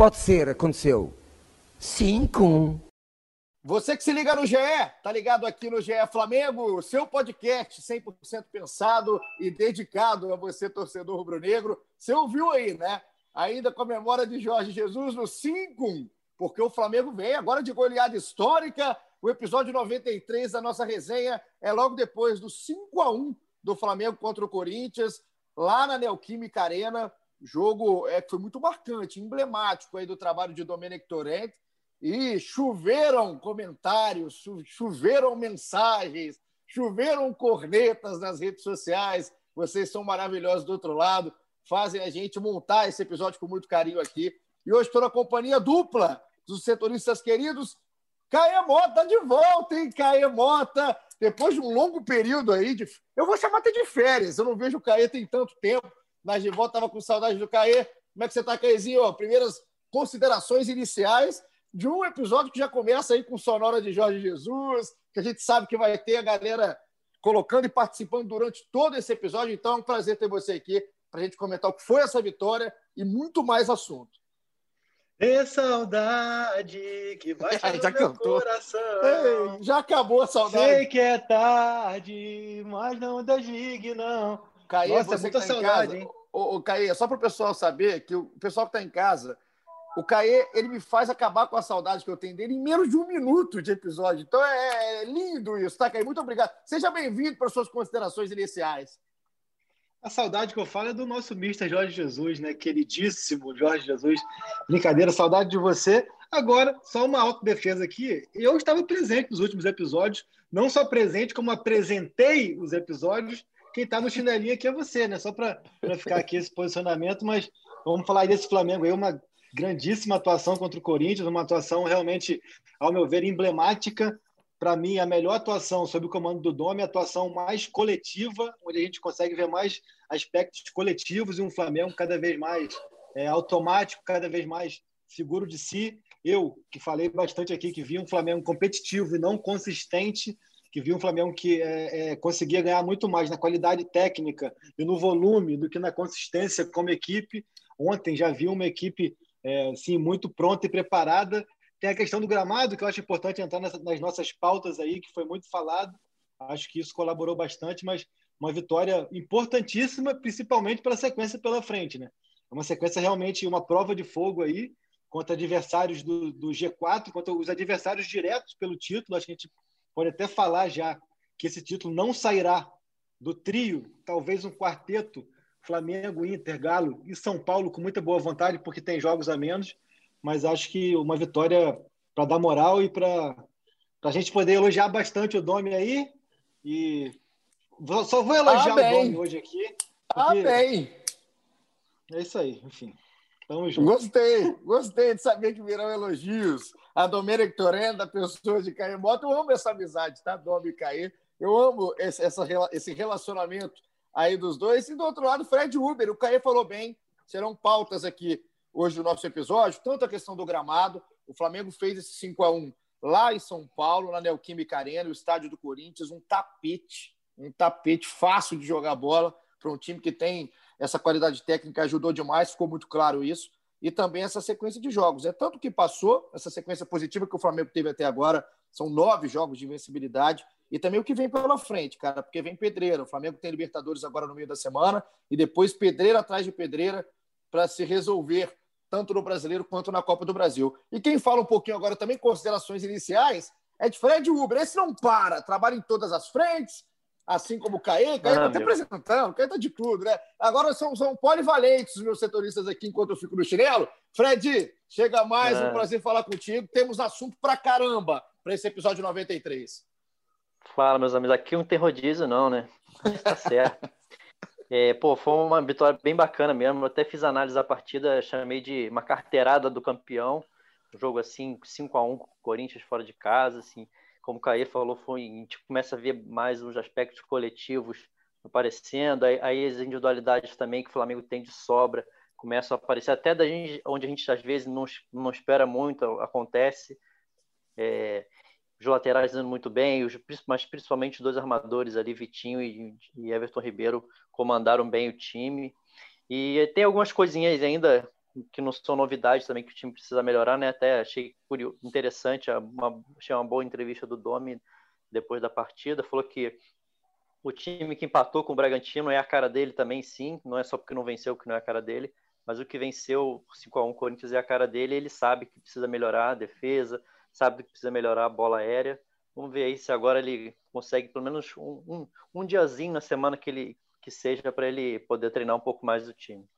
pode ser, aconteceu. Cinco. Você que se liga no GE, tá ligado aqui no GE Flamengo, seu podcast 100% pensado e dedicado a você, torcedor rubro-negro. Você ouviu aí, né? Ainda com a memória de Jorge Jesus no 5 porque o Flamengo vem agora de goleada histórica. O episódio 93 da nossa resenha é logo depois do 5 a 1 do Flamengo contra o Corinthians, lá na Neoquímica Arena. Jogo é, foi muito marcante, emblemático aí do trabalho de Domenic Torrent. E choveram comentários, choveram mensagens, choveram cornetas nas redes sociais. Vocês são maravilhosos do outro lado, fazem a gente montar esse episódio com muito carinho aqui. E hoje estou na companhia dupla dos setoristas queridos. Caê Mota de volta, hein? Caê Mota, depois de um longo período aí, de... eu vou chamar até de férias, eu não vejo o Caê tem tanto tempo, mas de volta estava com saudade do Caê. Como é que você está, Caêzinho? Primeiras considerações iniciais de um episódio que já começa aí com sonora de Jorge Jesus, que a gente sabe que vai ter a galera colocando e participando durante todo esse episódio. Então é um prazer ter você aqui para a gente comentar o que foi essa vitória e muito mais assunto. É saudade que bate no meu cantou. coração. Ei, já acabou a saudade. Sei que é tarde, mas não desligue, não. Caê, Nossa, é você muita que tá em saudade, casa, hein? Ô, ô, Caê, só para o pessoal saber que o pessoal que está em casa, o Caê, ele me faz acabar com a saudade que eu tenho dele em menos de um minuto de episódio. Então é, é lindo isso, tá, Caê? Muito obrigado. Seja bem-vindo para suas considerações iniciais. A saudade que eu falo é do nosso mister Jorge Jesus, né? Queridíssimo Jorge Jesus. Brincadeira, saudade de você. Agora, só uma autodefesa aqui. Eu estava presente nos últimos episódios, não só presente, como apresentei os episódios. Quem está no chinelinho aqui é você, né? Só para ficar aqui esse posicionamento, mas vamos falar desse Flamengo aí, uma grandíssima atuação contra o Corinthians, uma atuação realmente, ao meu ver, emblemática. Para mim, a melhor atuação sob o comando do Dome, a atuação mais coletiva, onde a gente consegue ver mais aspectos coletivos e um Flamengo cada vez mais é, automático, cada vez mais seguro de si. Eu, que falei bastante aqui, que vi um Flamengo competitivo e não consistente, que vi um Flamengo que é, é, conseguia ganhar muito mais na qualidade técnica e no volume do que na consistência como equipe. Ontem já vi uma equipe é, sim, muito pronta e preparada. Tem a questão do gramado, que eu acho importante entrar nessa, nas nossas pautas aí, que foi muito falado. Acho que isso colaborou bastante, mas uma vitória importantíssima, principalmente para a sequência pela frente. Né? É uma sequência realmente, uma prova de fogo aí, contra adversários do, do G4, contra os adversários diretos pelo título. Acho que a gente pode até falar já que esse título não sairá do trio, talvez um quarteto Flamengo, Inter, Galo e São Paulo com muita boa vontade, porque tem jogos a menos, mas acho que uma vitória para dar moral e para a gente poder elogiar bastante o Domi aí. E só vou elogiar Ah, o Domi hoje aqui. Ah, porque bem. É isso aí, enfim. Tamo junto. Gostei, gostei de saber que virão elogios. A Domênica Torenda, pessoa de Caê Mota, eu amo essa amizade, tá? Dom e Caê. Eu amo esse, essa, esse relacionamento aí dos dois. E do outro lado, Fred Uber. O Caê falou bem, serão pautas aqui hoje do nosso episódio, tanto a questão do gramado. O Flamengo fez esse 5 a 1 lá em São Paulo, na Neoquímica Arena, o estádio do Corinthians, um tapete, um tapete fácil de jogar bola para um time que tem essa qualidade técnica, ajudou demais, ficou muito claro isso. E também essa sequência de jogos. É tanto que passou, essa sequência positiva que o Flamengo teve até agora, são nove jogos de invencibilidade, e também o que vem pela frente, cara, porque vem pedreira. O Flamengo tem Libertadores agora no meio da semana e depois pedreira atrás de pedreira para se resolver tanto no Brasileiro quanto na Copa do Brasil. E quem fala um pouquinho agora também, considerações iniciais, é de Fred Uber. Esse não para, trabalha em todas as frentes, assim como o Caê. Caê está Ah, apresentando, Caê está de tudo, né? Agora são, são polivalentes os meus setoristas aqui enquanto eu fico no chinelo. Fred, chega mais, Ah. um prazer falar contigo. Temos assunto pra caramba para esse episódio 93. Fala, meus amigos. Aqui não tem rodízio, não, né? Tá certo. É, pô, foi uma vitória bem bacana mesmo. Eu até fiz análise da partida, chamei de uma carteirada do campeão. Um jogo assim, 5 a 1 com o Corinthians fora de casa, assim, como o Caê falou, foi, a gente começa a ver mais os aspectos coletivos aparecendo, aí, aí as individualidades também que o Flamengo tem de sobra começam a aparecer, até da gente, onde a gente às vezes não, não espera muito, acontece. É, os laterais indo muito bem, os, mas principalmente os dois armadores ali, Vitinho e, e Everton Ribeiro, comandaram bem o time. E tem algumas coisinhas ainda que não são novidades também que o time precisa melhorar, né? Até achei curioso, interessante, uma, achei uma boa entrevista do Domi depois da partida, falou que o time que empatou com o Bragantino é a cara dele também, sim, não é só porque não venceu que não é a cara dele, mas o que venceu 5 a 1 Corinthians é a cara dele, ele sabe que precisa melhorar a defesa, sabe que precisa melhorar a bola aérea. Vamos ver aí se agora ele consegue pelo menos um, um, um diazinho na semana que ele que seja para ele poder treinar um pouco mais do time.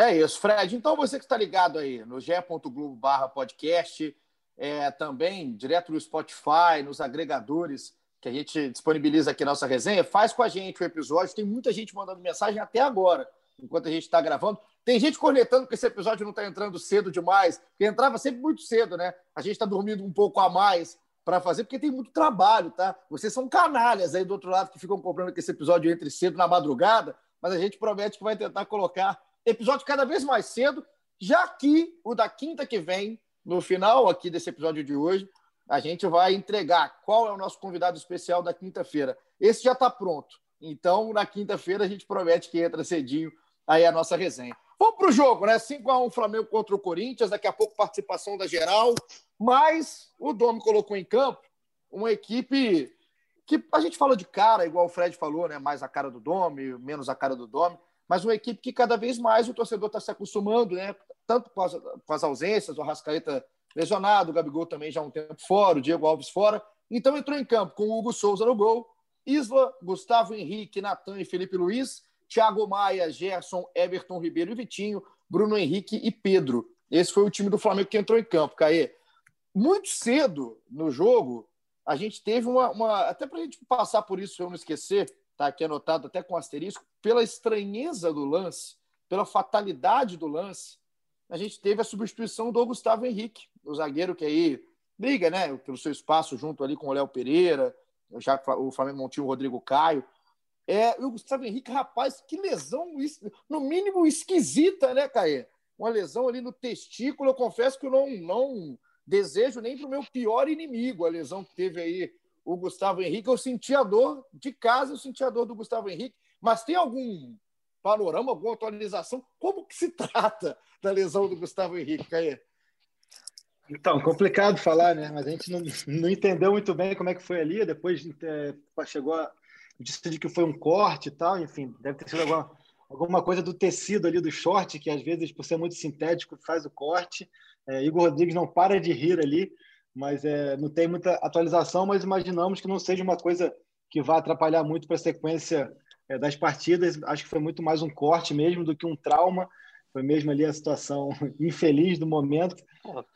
É isso, Fred. Então você que está ligado aí no ge.globo barra podcast, é, também direto no Spotify, nos agregadores que a gente disponibiliza aqui nossa resenha, faz com a gente o episódio. Tem muita gente mandando mensagem até agora, enquanto a gente está gravando. Tem gente cornetando que esse episódio não está entrando cedo demais, porque entrava sempre muito cedo, né? A gente está dormindo um pouco a mais para fazer, porque tem muito trabalho, tá? Vocês são canalhas aí do outro lado que ficam cobrando que esse episódio entre cedo na madrugada, mas a gente promete que vai tentar colocar episódio cada vez mais cedo, já que o da quinta que vem, no final aqui desse episódio de hoje, a gente vai entregar qual é o nosso convidado especial da quinta-feira. Esse já está pronto. Então, na quinta-feira, a gente promete que entra cedinho aí a nossa resenha. Vamos para o jogo, né? 5x1 Flamengo contra o Corinthians, daqui a pouco participação da geral. Mas o Domi colocou em campo uma equipe que a gente fala de cara, igual o Fred falou, né? Mais a cara do Domi, menos a cara do Domi, mas uma equipe que cada vez mais o torcedor está se acostumando, né? Tanto com as, com as ausências, o Rascaeta lesionado, o Gabigol também já há um tempo fora, o Diego Alves fora. Então entrou em campo com o Hugo Souza no gol, Isla, Gustavo Henrique, Natan e Felipe Luiz, Thiago Maia, Gerson, Everton Ribeiro e Vitinho, Bruno Henrique e Pedro. Esse foi o time do Flamengo que entrou em campo, Caê muito cedo no jogo, a gente teve uma. uma até para a gente passar por isso, eu não esquecer, tá aqui anotado até com asterisco, pela estranheza do lance, pela fatalidade do lance, a gente teve a substituição do Gustavo Henrique, o zagueiro que aí briga, né, pelo seu espaço junto ali com o Léo Pereira, já o Flamengo não tinha o Rodrigo Caio. É, o Gustavo Henrique, rapaz, que lesão, no mínimo esquisita, né, Caê? Uma lesão ali no testículo, eu confesso que eu não, não desejo nem para o meu pior inimigo, a lesão que teve aí o Gustavo Henrique. Eu senti a dor de casa, eu senti a dor do Gustavo Henrique, mas tem algum panorama, alguma atualização? Como que se trata da lesão do Gustavo Henrique, Caê? Então, complicado falar, né? Mas a gente não, não entendeu muito bem como é que foi ali. Depois é, chegou a disse que foi um corte e tal, enfim, deve ter sido alguma, alguma coisa do tecido ali do short, que às vezes, por ser muito sintético, faz o corte. É, Igor Rodrigues não para de rir ali, mas é, não tem muita atualização, mas imaginamos que não seja uma coisa que vá atrapalhar muito para a sequência é, das partidas. Acho que foi muito mais um corte mesmo do que um trauma. Foi mesmo ali a situação infeliz do momento.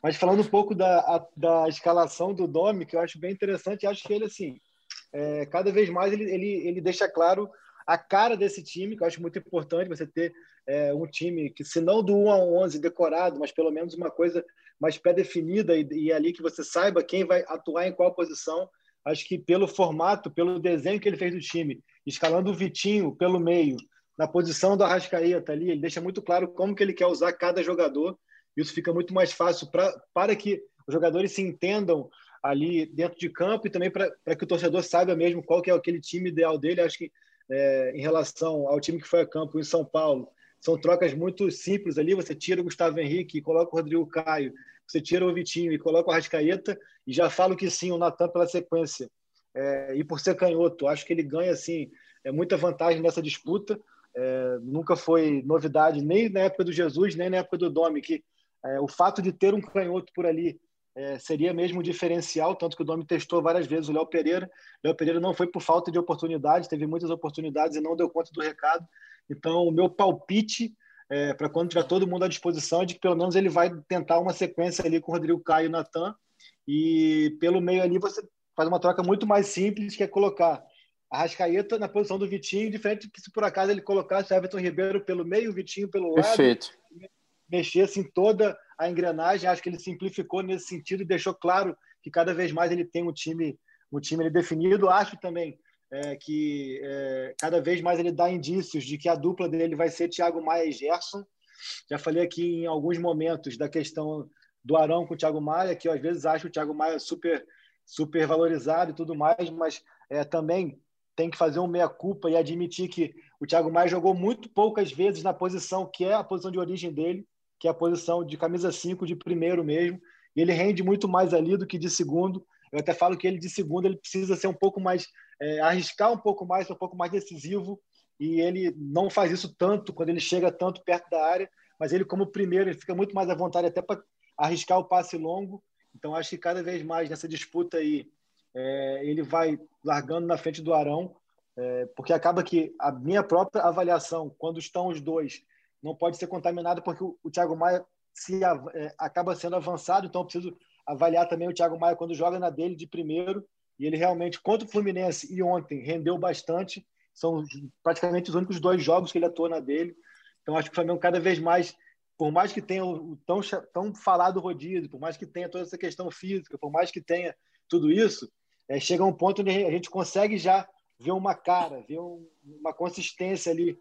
Mas falando um pouco da, a, da escalação do Domi, que eu acho bem interessante, acho que ele, assim, é, cada vez mais ele, ele, ele deixa claro a cara desse time, que eu acho muito importante você ter é, um time que, se não do 1 a 11 decorado, mas pelo menos uma coisa mais pré-definida e, e ali que você saiba quem vai atuar em qual posição. Acho que pelo formato, pelo desenho que ele fez do time, escalando o Vitinho pelo meio, na posição do Arrascaeta ali, ele deixa muito claro como que ele quer usar cada jogador. Isso fica muito mais fácil pra, para que os jogadores se entendam ali dentro de campo e também para que o torcedor saiba mesmo qual que é aquele time ideal dele. Acho que é, em relação ao time que foi a campo em São Paulo, são trocas muito simples ali. Você tira o Gustavo Henrique e coloca o Rodrigo Caio. Você tira o Vitinho e coloca o Arrascaeta. E já falo que sim, o Natan pela sequência. É, e por ser canhoto, acho que ele ganha assim, é muita vantagem nessa disputa. É, nunca foi novidade, nem na época do Jesus, nem na época do Domi, que é, o fato de ter um canhoto por ali é, seria mesmo um diferencial, tanto que o Domi testou várias vezes o Léo Pereira. O Léo Pereira não foi por falta de oportunidade, teve muitas oportunidades e não deu conta do recado. Então, o meu palpite, é, para quando tiver todo mundo à disposição, é de que pelo menos ele vai tentar uma sequência ali com o Rodrigo Caio e Natan. E pelo meio ali você faz uma troca muito mais simples, que é colocar Arrascaeta na posição do Vitinho, diferente que se por acaso ele colocasse o Everton Ribeiro pelo meio, o Vitinho pelo lado. Perfeito. Mexesse em toda a engrenagem. Acho que ele simplificou nesse sentido e deixou claro que cada vez mais ele tem um time, um time definido. Acho também é, que é, cada vez mais ele dá indícios de que a dupla dele vai ser Thiago Maia e Gerson. Já falei aqui em alguns momentos da questão do Arão com o Thiago Maia, que eu às vezes acho o Thiago Maia super, super valorizado e tudo mais, mas é, também tem que fazer um meia-culpa e admitir que o Thiago Maia jogou muito poucas vezes na posição que é a posição de origem dele, que é a posição de camisa 5, de primeiro mesmo, e ele rende muito mais ali do que de segundo. Eu até falo que ele de segundo ele precisa ser um pouco mais, é, arriscar um pouco mais, um pouco mais decisivo, e ele não faz isso tanto quando ele chega tanto perto da área, mas ele como primeiro ele fica muito mais à vontade até para arriscar o passe longo. Então acho que cada vez mais nessa disputa aí é, ele vai largando na frente do Arão, é, porque acaba que a minha própria avaliação, quando estão os dois, não pode ser contaminada, porque o, o Thiago Maia se, é, acaba sendo avançado, então eu preciso avaliar também o Thiago Maia quando joga na dele de primeiro, e ele realmente, contra o Fluminense e ontem, rendeu bastante, são praticamente os únicos dois jogos que ele atua na dele, então acho que o Flamengo cada vez mais por mais que tenha o tão, tão falado rodízio, por mais que tenha toda essa questão física, por mais que tenha tudo isso, é, chega um ponto onde a gente consegue já ver uma cara, ver um, uma consistência ali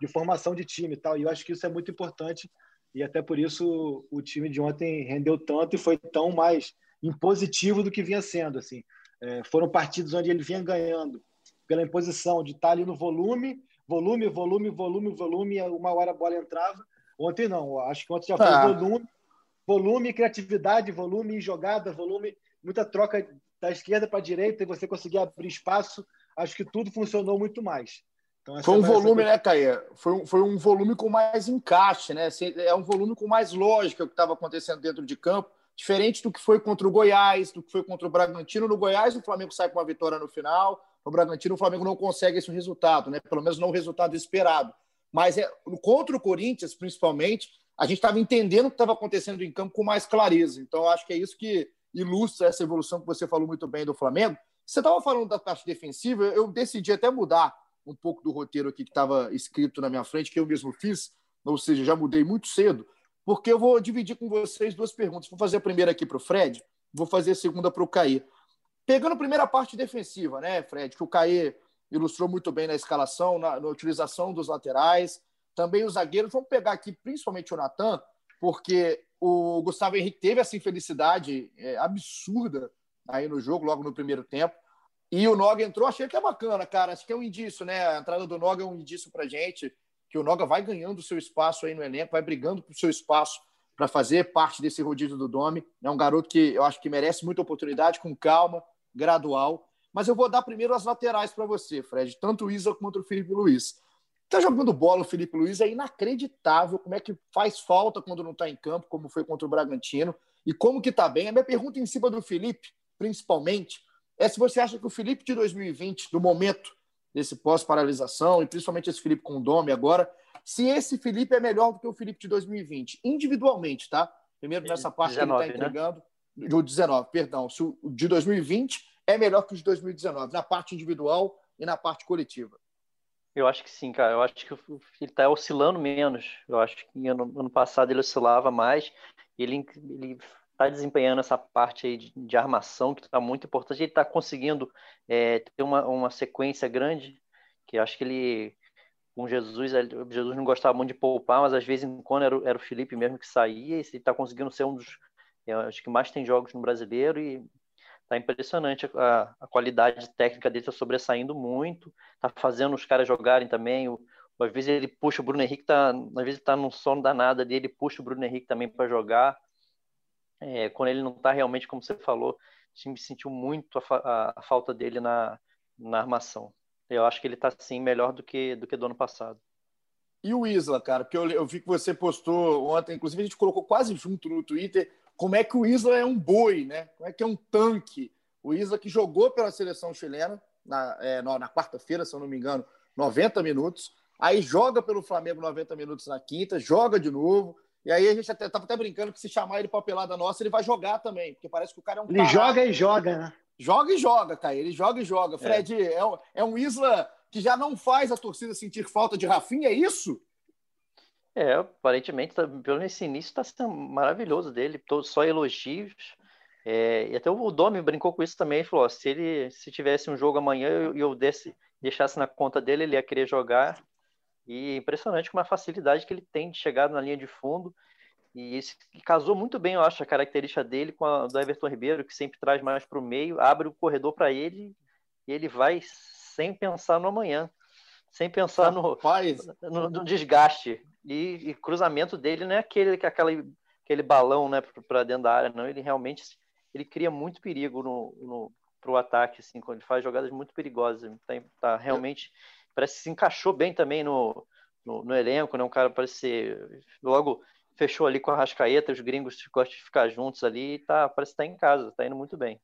de formação de time e tal. E eu acho que isso é muito importante e até por isso o time de ontem rendeu tanto e foi tão mais impositivo do que vinha sendo. Assim, é, foram partidos onde ele vinha ganhando pela imposição de estar ali no volume, volume, volume, volume, volume. Uma hora a bola entrava. Ontem não. Acho que ontem já foi ah. volume, volume, criatividade, volume, jogada, volume, muita troca da esquerda para a direita e você conseguir abrir espaço, acho que tudo funcionou muito mais. Então, foi um volume, essa... né, Caia? Foi um, foi um volume com mais encaixe, né? É um volume com mais lógica o que estava acontecendo dentro de campo, diferente do que foi contra o Goiás, do que foi contra o Bragantino. No Goiás, o Flamengo sai com uma vitória no final. No Bragantino, o Flamengo não consegue esse resultado, né? Pelo menos não o resultado esperado. Mas é, contra o Corinthians, principalmente, a gente estava entendendo o que estava acontecendo em campo com mais clareza. Então, acho que é isso que ilustra essa evolução que você falou muito bem do Flamengo. Você estava falando da parte defensiva, eu decidi até mudar um pouco do roteiro aqui que estava escrito na minha frente, que eu mesmo fiz, ou seja, já mudei muito cedo, porque eu vou dividir com vocês duas perguntas. Vou fazer a primeira aqui para o Fred, vou fazer a segunda para o Caê. Pegando a primeira parte defensiva, né, Fred, que o Caê ilustrou muito bem na escalação, na, na utilização dos laterais, também os zagueiros. Vamos pegar aqui principalmente o Natan, porque o Gustavo Henrique teve essa infelicidade é, absurda aí no jogo, logo no primeiro tempo. E o Noga entrou, achei que é bacana, cara. Acho que é um indício, né? A entrada do Noga é um indício pra gente que o Noga vai ganhando seu espaço aí no elenco, vai brigando por seu espaço para fazer parte desse rodízio do Dome. É um garoto que eu acho que merece muita oportunidade, com calma, gradual. Mas eu vou dar primeiro as laterais para você, Fred, tanto o Isa quanto o Felipe Luiz. Tá jogando bola o Felipe Luiz, é inacreditável como é que faz falta quando não está em campo, como foi contra o Bragantino, e como que tá bem. A minha pergunta em cima do Felipe, principalmente, é se você acha que o Felipe de 2020, do momento desse pós-paralisação, e principalmente esse Felipe com o Dome agora, se esse Felipe é melhor do que o Felipe de 2020, individualmente, tá? Primeiro nessa parte 19, que ele está entregando, né? o 19, perdão, se o de 2020 é melhor que o de 2019, na parte individual e na parte coletiva. Eu acho que sim, cara. Eu acho que ele está oscilando menos. Eu acho que ano, ano passado ele oscilava mais. Ele ele está desempenhando essa parte aí de, de armação que está muito importante. Ele está conseguindo é, ter uma, uma sequência grande. Que acho que ele com Jesus, Jesus não gostava muito de poupar, mas às vezes quando era, era o Felipe mesmo que saía, e ele está conseguindo ser um dos acho que mais tem jogos no brasileiro e Tá impressionante a, a qualidade técnica dele, tá sobressaindo muito, tá fazendo os caras jogarem também. O, às vezes ele puxa o Bruno Henrique, tá, às vezes tá num sono danado dele, ele puxa o Bruno Henrique também para jogar. É, quando ele não tá realmente, como você falou, o time sentiu muito a, a, falta dele na, na armação. Eu acho que ele tá sim melhor do que do que do ano passado. E o Isla, cara, porque eu, eu vi que você postou ontem, inclusive a gente colocou quase junto no Twitter como é que o Isla é um boi, né? Como é que é um tanque. O Isla que jogou pela seleção chilena na, é, na quarta-feira, se eu não me engano, 90 minutos. Aí joga pelo Flamengo 90 minutos na quinta, joga de novo. E aí a gente até, tava até brincando que se chamar ele para pelada nossa, ele vai jogar também, porque parece que o cara é um Ele joga e joga, né? Joga e joga, cara. Ele joga e joga. Fred, é, é, um, é um Isla que já não faz a torcida sentir falta de Rafinha, é isso? É, aparentemente, tá, pelo nesse início, está sendo maravilhoso dele, só elogios. É, e até o Domi brincou com isso também, falou, ó, se ele se tivesse um jogo amanhã e eu, eu desse, deixasse na conta dele, ele ia querer jogar. E impressionante com a facilidade que ele tem de chegar na linha de fundo. E isso casou muito bem, eu acho, a característica dele com a do Everton Ribeiro, que sempre traz mais para o meio, abre o corredor para ele e ele vai sem pensar no amanhã, sem pensar no, no, no desgaste. E, e, cruzamento dele não é aquele, aquele, aquele balão né, para dentro da área, não. Ele realmente ele cria muito perigo no, no, para o ataque, assim, quando ele faz jogadas muito perigosas. Tá, tá realmente. Parece que se encaixou bem também no, no, no elenco, né? Um cara parece ser. Logo fechou ali com a Rascaeta, os gringos gostam de ficar juntos ali, tá, parece que tá em casa, tá indo muito bem.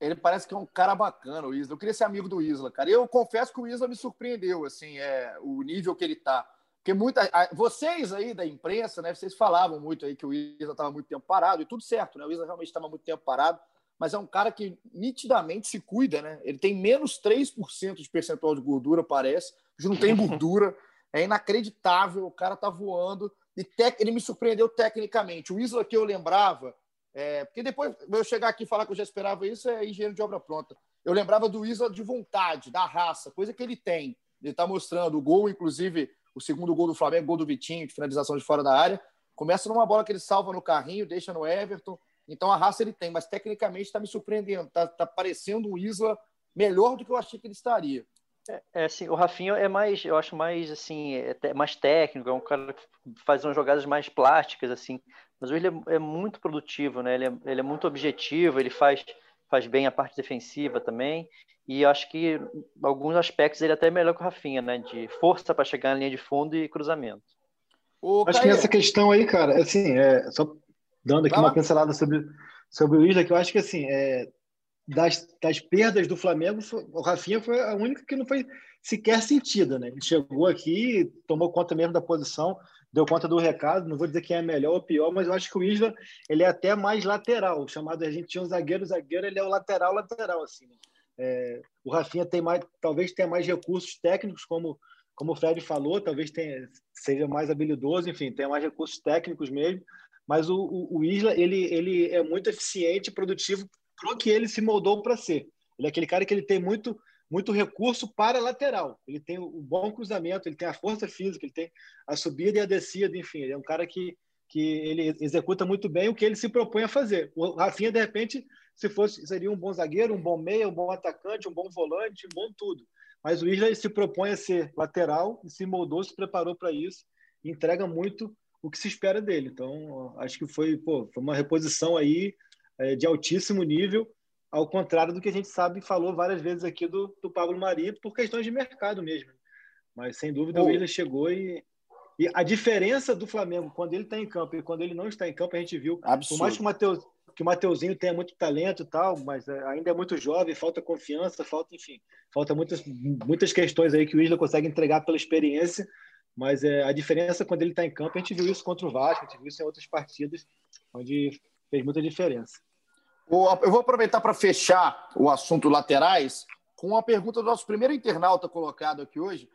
Ele parece que é um cara bacana, o Isla. Eu queria ser amigo do Isla, cara. Eu confesso que o Isla me surpreendeu, assim, é, o nível que ele tá. Porque muita, vocês aí da imprensa, né, vocês falavam muito aí que o Isla estava muito tempo parado, e tudo certo, né? O Isla realmente estava muito tempo parado, mas é um cara que nitidamente se cuida, né? Ele tem menos 3% de percentual de gordura, parece. Não tem gordura. É inacreditável, o cara tá voando. E tec... ele me surpreendeu tecnicamente. O Isla que eu lembrava, é... porque depois eu chegar aqui e falar que eu já esperava isso, é engenheiro de obra pronta. Eu lembrava do Isla de vontade, da raça, coisa que ele tem. Ele está mostrando o gol, inclusive o segundo gol do Flamengo, gol do Vitinho, de finalização de fora da área. Começa numa bola que ele salva no carrinho, deixa no Everton. Então a raça ele tem, mas tecnicamente está me surpreendendo. Está tá parecendo um Isla melhor do que eu achei que ele estaria. É, é, assim, o Rafinha é mais, eu acho mais assim, é mais técnico, é um cara que faz umas jogadas mais plásticas assim, mas ele é, é muito produtivo, né? Ele é, ele é, muito objetivo, ele faz faz bem a parte defensiva também, e eu acho que em alguns aspectos ele é até melhor que o Rafinha, né? De força para chegar na linha de fundo e cruzamento. O acho Caio... que essa questão aí, cara, assim, é, só dando aqui Vai uma lá. pincelada sobre, sobre o Isla, que eu acho que assim, é, das, das perdas do Flamengo, o Rafinha foi a única que não foi sequer sentida, né? Ele chegou aqui, tomou conta mesmo da posição, deu conta do recado. Não vou dizer quem é melhor ou pior, mas eu acho que o Isla ele é até mais lateral. chamado a gente tinha um zagueiro, zagueiro ele é o lateral lateral assim. Né? É, o Rafinha tem mais, talvez tenha mais recursos técnicos, como como o Fred falou, talvez tenha, seja mais habilidoso, enfim, tenha mais recursos técnicos mesmo. Mas o, o, o Isla ele ele é muito eficiente, produtivo pro que ele se moldou para ser. Ele é aquele cara que ele tem muito muito recurso para lateral. Ele tem o bom cruzamento, ele tem a força física, ele tem a subida e a descida, enfim, ele é um cara que que ele executa muito bem o que ele se propõe a fazer. O Rafinha, de repente, se fosse, seria um bom zagueiro, um bom meia, um bom atacante, um bom volante, um bom tudo. Mas o Isla se propõe a ser lateral e se moldou, se preparou para isso, e entrega muito o que se espera dele. Então, acho que foi, pô, foi uma reposição aí é, de altíssimo nível, ao contrário do que a gente sabe falou várias vezes aqui do, do Pablo Mari, por questões de mercado mesmo. Mas, sem dúvida, o Willian chegou e, e a diferença do Flamengo quando ele está em campo e quando ele não está em campo, a gente viu. Absurdo. Por mais que o, Mateus, que o Mateuzinho tenha muito talento e tal, mas é, ainda é muito jovem, falta confiança, falta, enfim, falta muitas, muitas questões aí que o Isla consegue entregar pela experiência. Mas é, a diferença quando ele está em campo, a gente viu isso contra o Vasco, a gente viu isso em outras partidas, onde fez muita diferença. Eu vou aproveitar para fechar o assunto laterais com uma pergunta do nosso primeiro internauta colocado aqui hoje.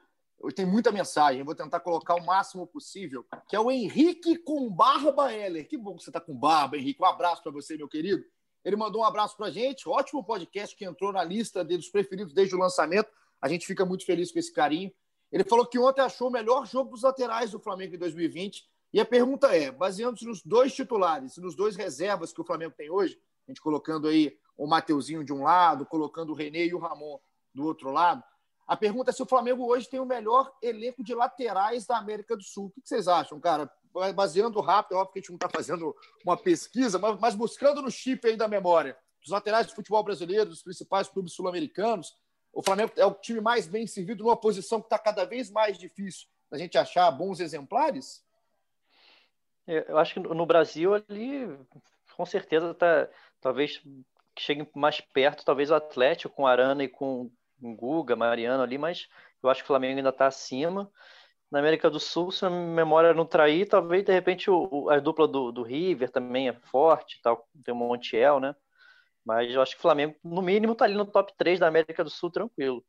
Tem muita mensagem, vou tentar colocar o máximo possível, que é o Henrique com barba Heller. Que bom que você está com barba, Henrique. Um abraço para você, meu querido. Ele mandou um abraço para a gente. Ótimo podcast que entrou na lista dos preferidos desde o lançamento. A gente fica muito feliz com esse carinho. Ele falou que ontem achou o melhor jogo dos laterais do Flamengo em 2020. E a pergunta é: baseando-se nos dois titulares nos dois reservas que o Flamengo tem hoje, a gente colocando aí o Mateuzinho de um lado, colocando o René e o Ramon do outro lado. A pergunta é se o Flamengo hoje tem o melhor elenco de laterais da América do Sul. O que vocês acham, cara? Baseando rápido, é óbvio que a gente não está fazendo uma pesquisa, mas buscando no chip aí da memória dos laterais do futebol brasileiro, dos principais clubes sul-americanos, o Flamengo é o time mais bem servido numa posição que está cada vez mais difícil da gente achar bons exemplares? Eu acho que no Brasil ali, com certeza, tá, talvez chegue mais perto, talvez o Atlético com Arana e com Guga, Mariano ali, mas eu acho que o Flamengo ainda está acima. Na América do Sul, se a memória não trair, talvez de repente o, a dupla do, do River também é forte, tal, tem o Montiel, né? Mas eu acho que o Flamengo, no mínimo, tá ali no top 3 da América do Sul, tranquilo.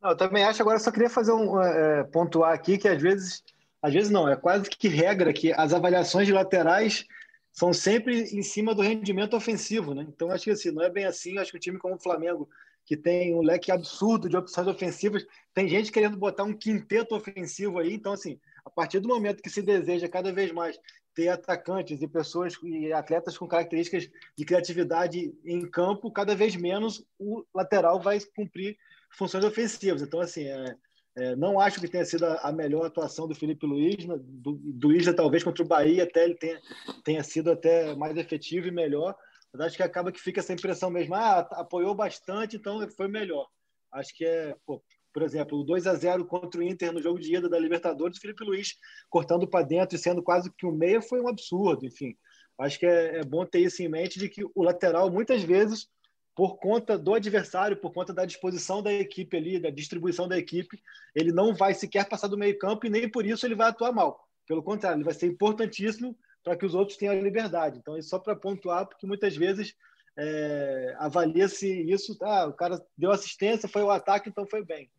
Não, eu também acho. Agora, só queria fazer um é, pontuar aqui que às vezes, às vezes não, é quase que regra que as avaliações de laterais são sempre em cima do rendimento ofensivo, né? Então, acho que assim, não é bem assim. Acho que o time como o Flamengo, que tem um leque absurdo de opções ofensivas, tem gente querendo botar um quinteto ofensivo aí. Então, assim, a partir do momento que se deseja cada vez mais ter atacantes e pessoas e atletas com características de criatividade em campo, cada vez menos o lateral vai cumprir funções ofensivas. Então, assim, é, é, não acho que tenha sido a, melhor atuação do Felipe Luiz, do, do Isla talvez contra o Bahia até ele tenha, tenha sido até mais efetivo e melhor, mas acho que acaba que fica essa impressão mesmo, ah, apoiou bastante, então foi melhor. Acho que é, pô, por exemplo, o 2 a 0 contra o Inter no jogo de ida da Libertadores, o Felipe Luiz cortando para dentro e sendo quase que um meia foi um absurdo, enfim. Acho que é, é bom ter isso em mente de que o lateral muitas vezes por conta do adversário, por conta da disposição da equipe ali, da distribuição da equipe, ele não vai sequer passar do meio campo e nem por isso ele vai atuar mal. Pelo contrário, ele vai ser importantíssimo para que os outros tenham a liberdade. Então, é só para pontuar, porque muitas vezes é, avalia-se isso, ah, o cara deu assistência, foi o ataque, então foi bem.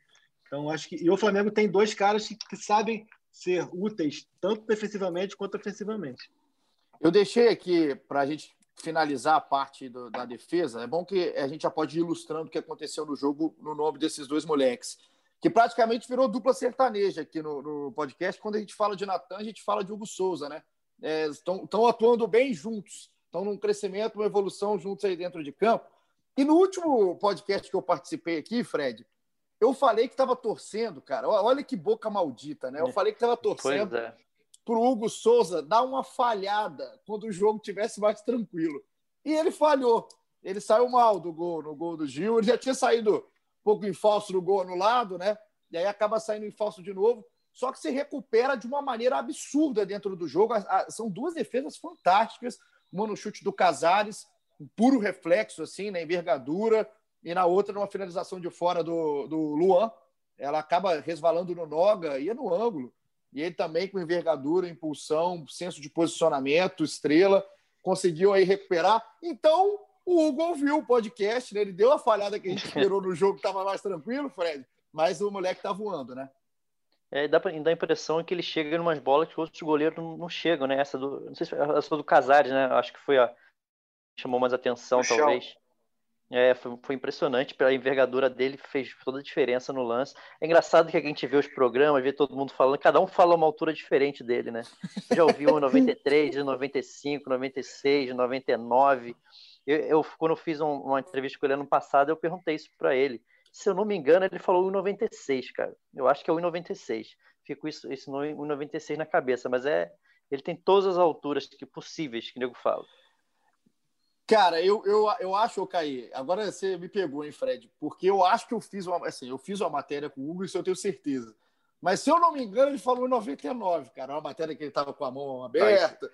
Então, acho que. E o Flamengo tem dois caras que, que sabem ser úteis, tanto defensivamente quanto ofensivamente. Eu deixei aqui para a gente finalizar a parte do, da defesa, é bom que a gente já pode ir ilustrando o que aconteceu no jogo no nome desses dois moleques, que praticamente virou dupla sertaneja aqui no, no podcast. Quando a gente fala de Natan, a gente fala de Hugo Souza, né? Estão é, atuando bem juntos, estão num crescimento, uma evolução juntos aí dentro de campo. E no último podcast que eu participei aqui, Fred, eu falei que estava torcendo, cara. Olha que boca maldita, né? Eu falei que estava torcendo é para o Hugo Souza dar uma falhada quando o jogo tivesse mais tranquilo. E ele falhou. Ele saiu mal do gol, no gol do Gil. Ele já tinha saído um pouco em falso no gol anulado, né? E aí acaba saindo em falso de novo. Só que se recupera de uma maneira absurda dentro do jogo. São duas defesas fantásticas. Uma no chute do Casares, um puro reflexo, assim, na envergadura. E na outra, numa finalização de fora do, do Luan. Ela acaba resvalando no Noga e é no ângulo. E ele também com envergadura, impulsão, senso de posicionamento, estrela, conseguiu aí recuperar. Então, o Hugo ouviu o podcast, né? ele deu a falhada que a gente esperou no jogo, que estava mais tranquilo, Fred, mas o moleque tá voando, né? É, dá, pra, dá a impressão que ele chega em umas bolas que outros goleiros não, não chegam, né? Essa do, não sei se essa do Casares, né? Acho que foi a chamou mais atenção, talvez. É, foi, foi, impressionante pela envergadura dele, fez toda a diferença no lance. É engraçado que a gente vê os programas, vê todo mundo falando, cada um fala uma altura diferente dele, né? Já ouviu 93, 95, 96, 99. Eu, eu quando eu fiz um, uma entrevista com ele ano passado, eu perguntei isso para ele. Se eu não me engano, ele falou 1,96, cara. Eu acho que é 1,96. Fico isso, isso no 1,96 na cabeça, mas é ele tem todas as alturas que possíveis que o nego fala. Cara, eu, eu, eu acho, Caí, agora você me pegou, hein, Fred? Porque eu acho que eu fiz uma, assim, eu fiz uma matéria com o Hugo, isso eu tenho certeza. Mas se eu não me engano, ele falou em 99, cara. Uma matéria que ele estava com a mão aberta.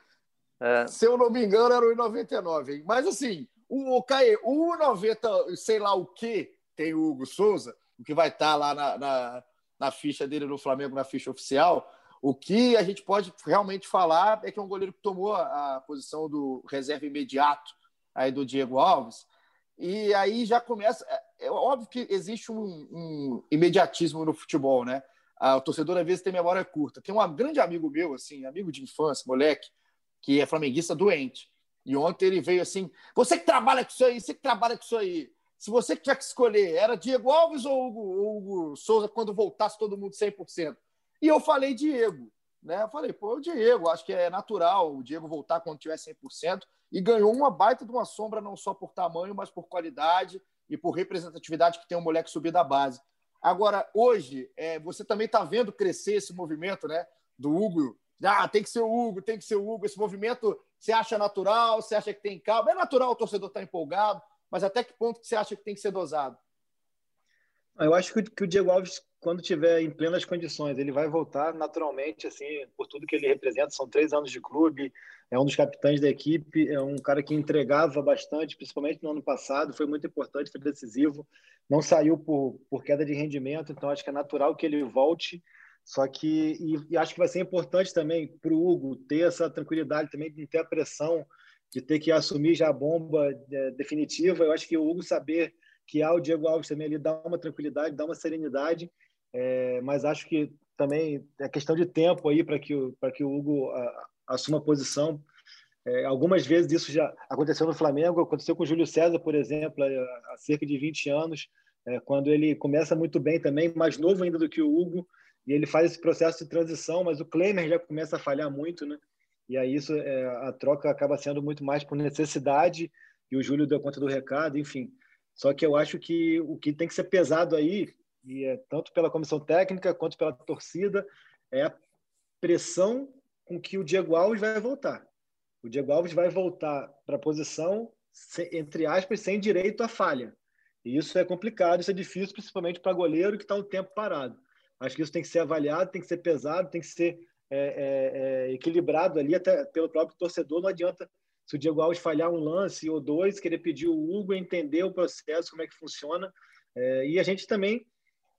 É. Se eu não me engano, era o 99. Hein? Mas assim, o, o Caí, o 90, sei lá o que tem o Hugo Souza, o que vai estar tá lá na, na, na ficha dele no Flamengo, na ficha oficial. O que a gente pode realmente falar é que é um goleiro que tomou a, posição do reserva imediato aí do Diego Alves. E aí já começa. É, é óbvio que existe um, um imediatismo no futebol, né? O torcedor às vezes tem memória curta. Tem um grande amigo meu, assim, amigo de infância, moleque, que é flamenguista doente. E ontem ele veio assim: você que trabalha com isso aí, você que trabalha com isso aí. Se você tiver que escolher, era Diego Alves ou Hugo, Hugo Souza quando voltasse todo mundo 100%? E eu falei Diego. Né? Eu falei, pô, o Diego, acho que é natural o Diego voltar quando tiver 100% e ganhou uma baita de uma sombra, não só por tamanho, mas por qualidade e por representatividade que tem um moleque subir da base. Agora, hoje, é, você também está vendo crescer esse movimento né, do Hugo. Ah, tem que ser o Hugo, tem que ser o Hugo. Esse movimento você acha natural, você acha que tem calma. É natural o torcedor estar tá empolgado, mas até que ponto que você acha que tem que ser dosado? Eu acho que o Diego Alves, quando tiver em plenas condições, ele vai voltar naturalmente, assim, por tudo que ele representa. São três anos de clube, é um dos capitães da equipe, é um cara que entregava bastante, principalmente no ano passado, foi muito importante, foi decisivo, não saiu por, por queda de rendimento, então acho que é natural que ele volte. Só que, e, e acho que vai ser importante também para o Hugo ter essa tranquilidade também, de não ter a pressão de ter que assumir já a bomba é, definitiva. Eu acho que o Hugo saber que há o Diego Alves também ali dá uma tranquilidade, dá uma serenidade, é, mas acho que também é questão de tempo aí para que, que o Hugo a, assuma a posição. É, algumas vezes isso já aconteceu no Flamengo, aconteceu com o Júlio César, por exemplo, há cerca de 20 anos, é, quando ele começa muito bem também, mais novo ainda do que o Hugo, e ele faz esse processo de transição, mas o Klemer já começa a falhar muito, né? E aí isso é, a troca acaba sendo muito mais por necessidade e o Júlio deu conta do recado, enfim. Só que eu acho que o que tem que ser pesado aí, e é tanto pela comissão técnica quanto pela torcida, é a pressão com que o Diego Alves vai voltar. O Diego Alves vai voltar para a posição, entre aspas, sem direito à falha. E isso é complicado, isso é difícil, principalmente para goleiro que está um tempo parado. Acho que isso tem que ser avaliado, tem que ser pesado, tem que ser é, é, é, equilibrado ali, até pelo próprio torcedor. Não adianta, se o Diego Alves falhar um lance ou dois, querer pedir o Hugo entender o processo, como é que funciona. É, e a gente também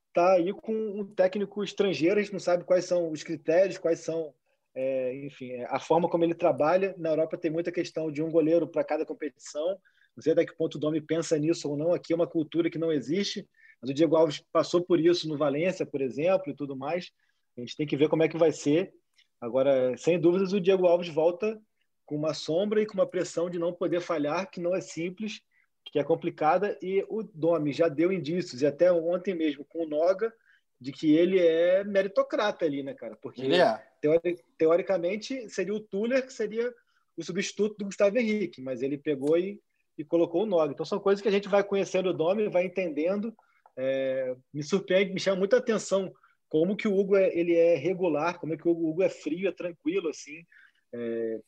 está aí com um técnico estrangeiro, a gente não sabe quais são os critérios, quais são, é, enfim, é, a forma como ele trabalha. Na Europa tem muita questão de um goleiro para cada competição. Não sei até que ponto o Domi pensa nisso ou não. Aqui é uma cultura que não existe. Mas o Diego Alves passou por isso no Valência, por exemplo, e tudo mais. A gente tem que ver como é que vai ser. Agora, sem dúvidas, o Diego Alves volta com uma sombra e com uma pressão de não poder falhar, que não é simples, que é complicada. E o Domi já deu indícios, e até ontem mesmo com o Noga, de que ele é meritocrata ali, né, cara? Porque é. teoricamente seria o Tuller que seria o substituto do Gustavo Henrique, mas ele pegou e, e colocou o Noga. Então são coisas que a gente vai conhecendo o Domi, vai entendendo é, me surpreende, me chama muita atenção como que o Hugo é, ele é regular, como é que o Hugo é frio, é tranquilo assim. É,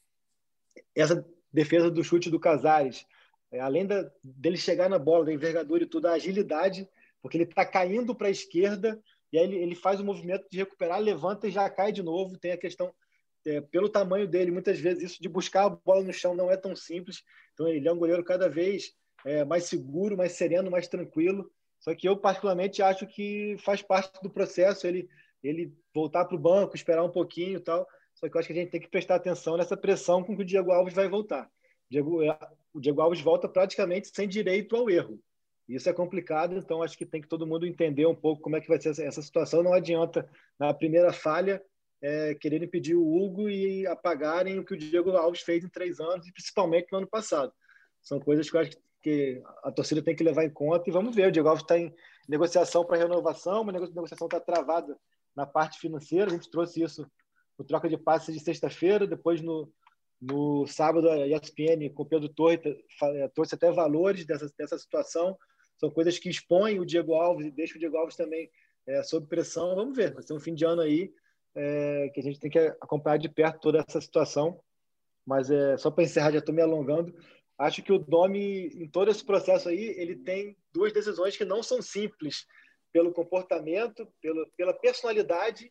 essa defesa do chute do Casares, é, além da, dele chegar na bola, da envergadura e tudo, a agilidade, porque ele está caindo para a esquerda e aí ele, ele faz o movimento de recuperar, levanta e já cai de novo. Tem a questão é, pelo tamanho dele, muitas vezes isso de buscar a bola no chão não é tão simples. Então ele é um goleiro cada vez é, mais seguro, mais sereno, mais tranquilo. Só que eu, particularmente, acho que faz parte do processo ele, ele voltar para o banco, esperar um pouquinho e tal. Só que eu acho que a gente tem que prestar atenção nessa pressão com que o Diego Alves vai voltar. O Diego, é, o Diego Alves volta praticamente sem direito ao erro. Isso é complicado, então acho que tem que todo mundo entender um pouco como é que vai ser essa situação. Não adianta, na primeira falha, é, quererem pedir o Hugo e apagarem o que o Diego Alves fez em três anos, e principalmente no ano passado. São coisas que eu acho que que a torcida tem que levar em conta e vamos ver. O Diego Alves está em negociação para renovação, uma negociação está travada na parte financeira. A gente trouxe isso no troca de passes de sexta-feira, depois no, no sábado a ESPN com o Pedro Torre eh, trouxe até valores dessa, dessa situação. São coisas que expõem o Diego Alves e deixam o Diego Alves também é, sob pressão. Vamos ver, vai ser um fim de ano aí é, que a gente tem que acompanhar de perto toda essa situação. Mas é, só para encerrar, já estou me alongando. Acho que o Domi, em todo esse processo aí, ele tem duas decisões que não são simples, pelo comportamento, pelo, pela personalidade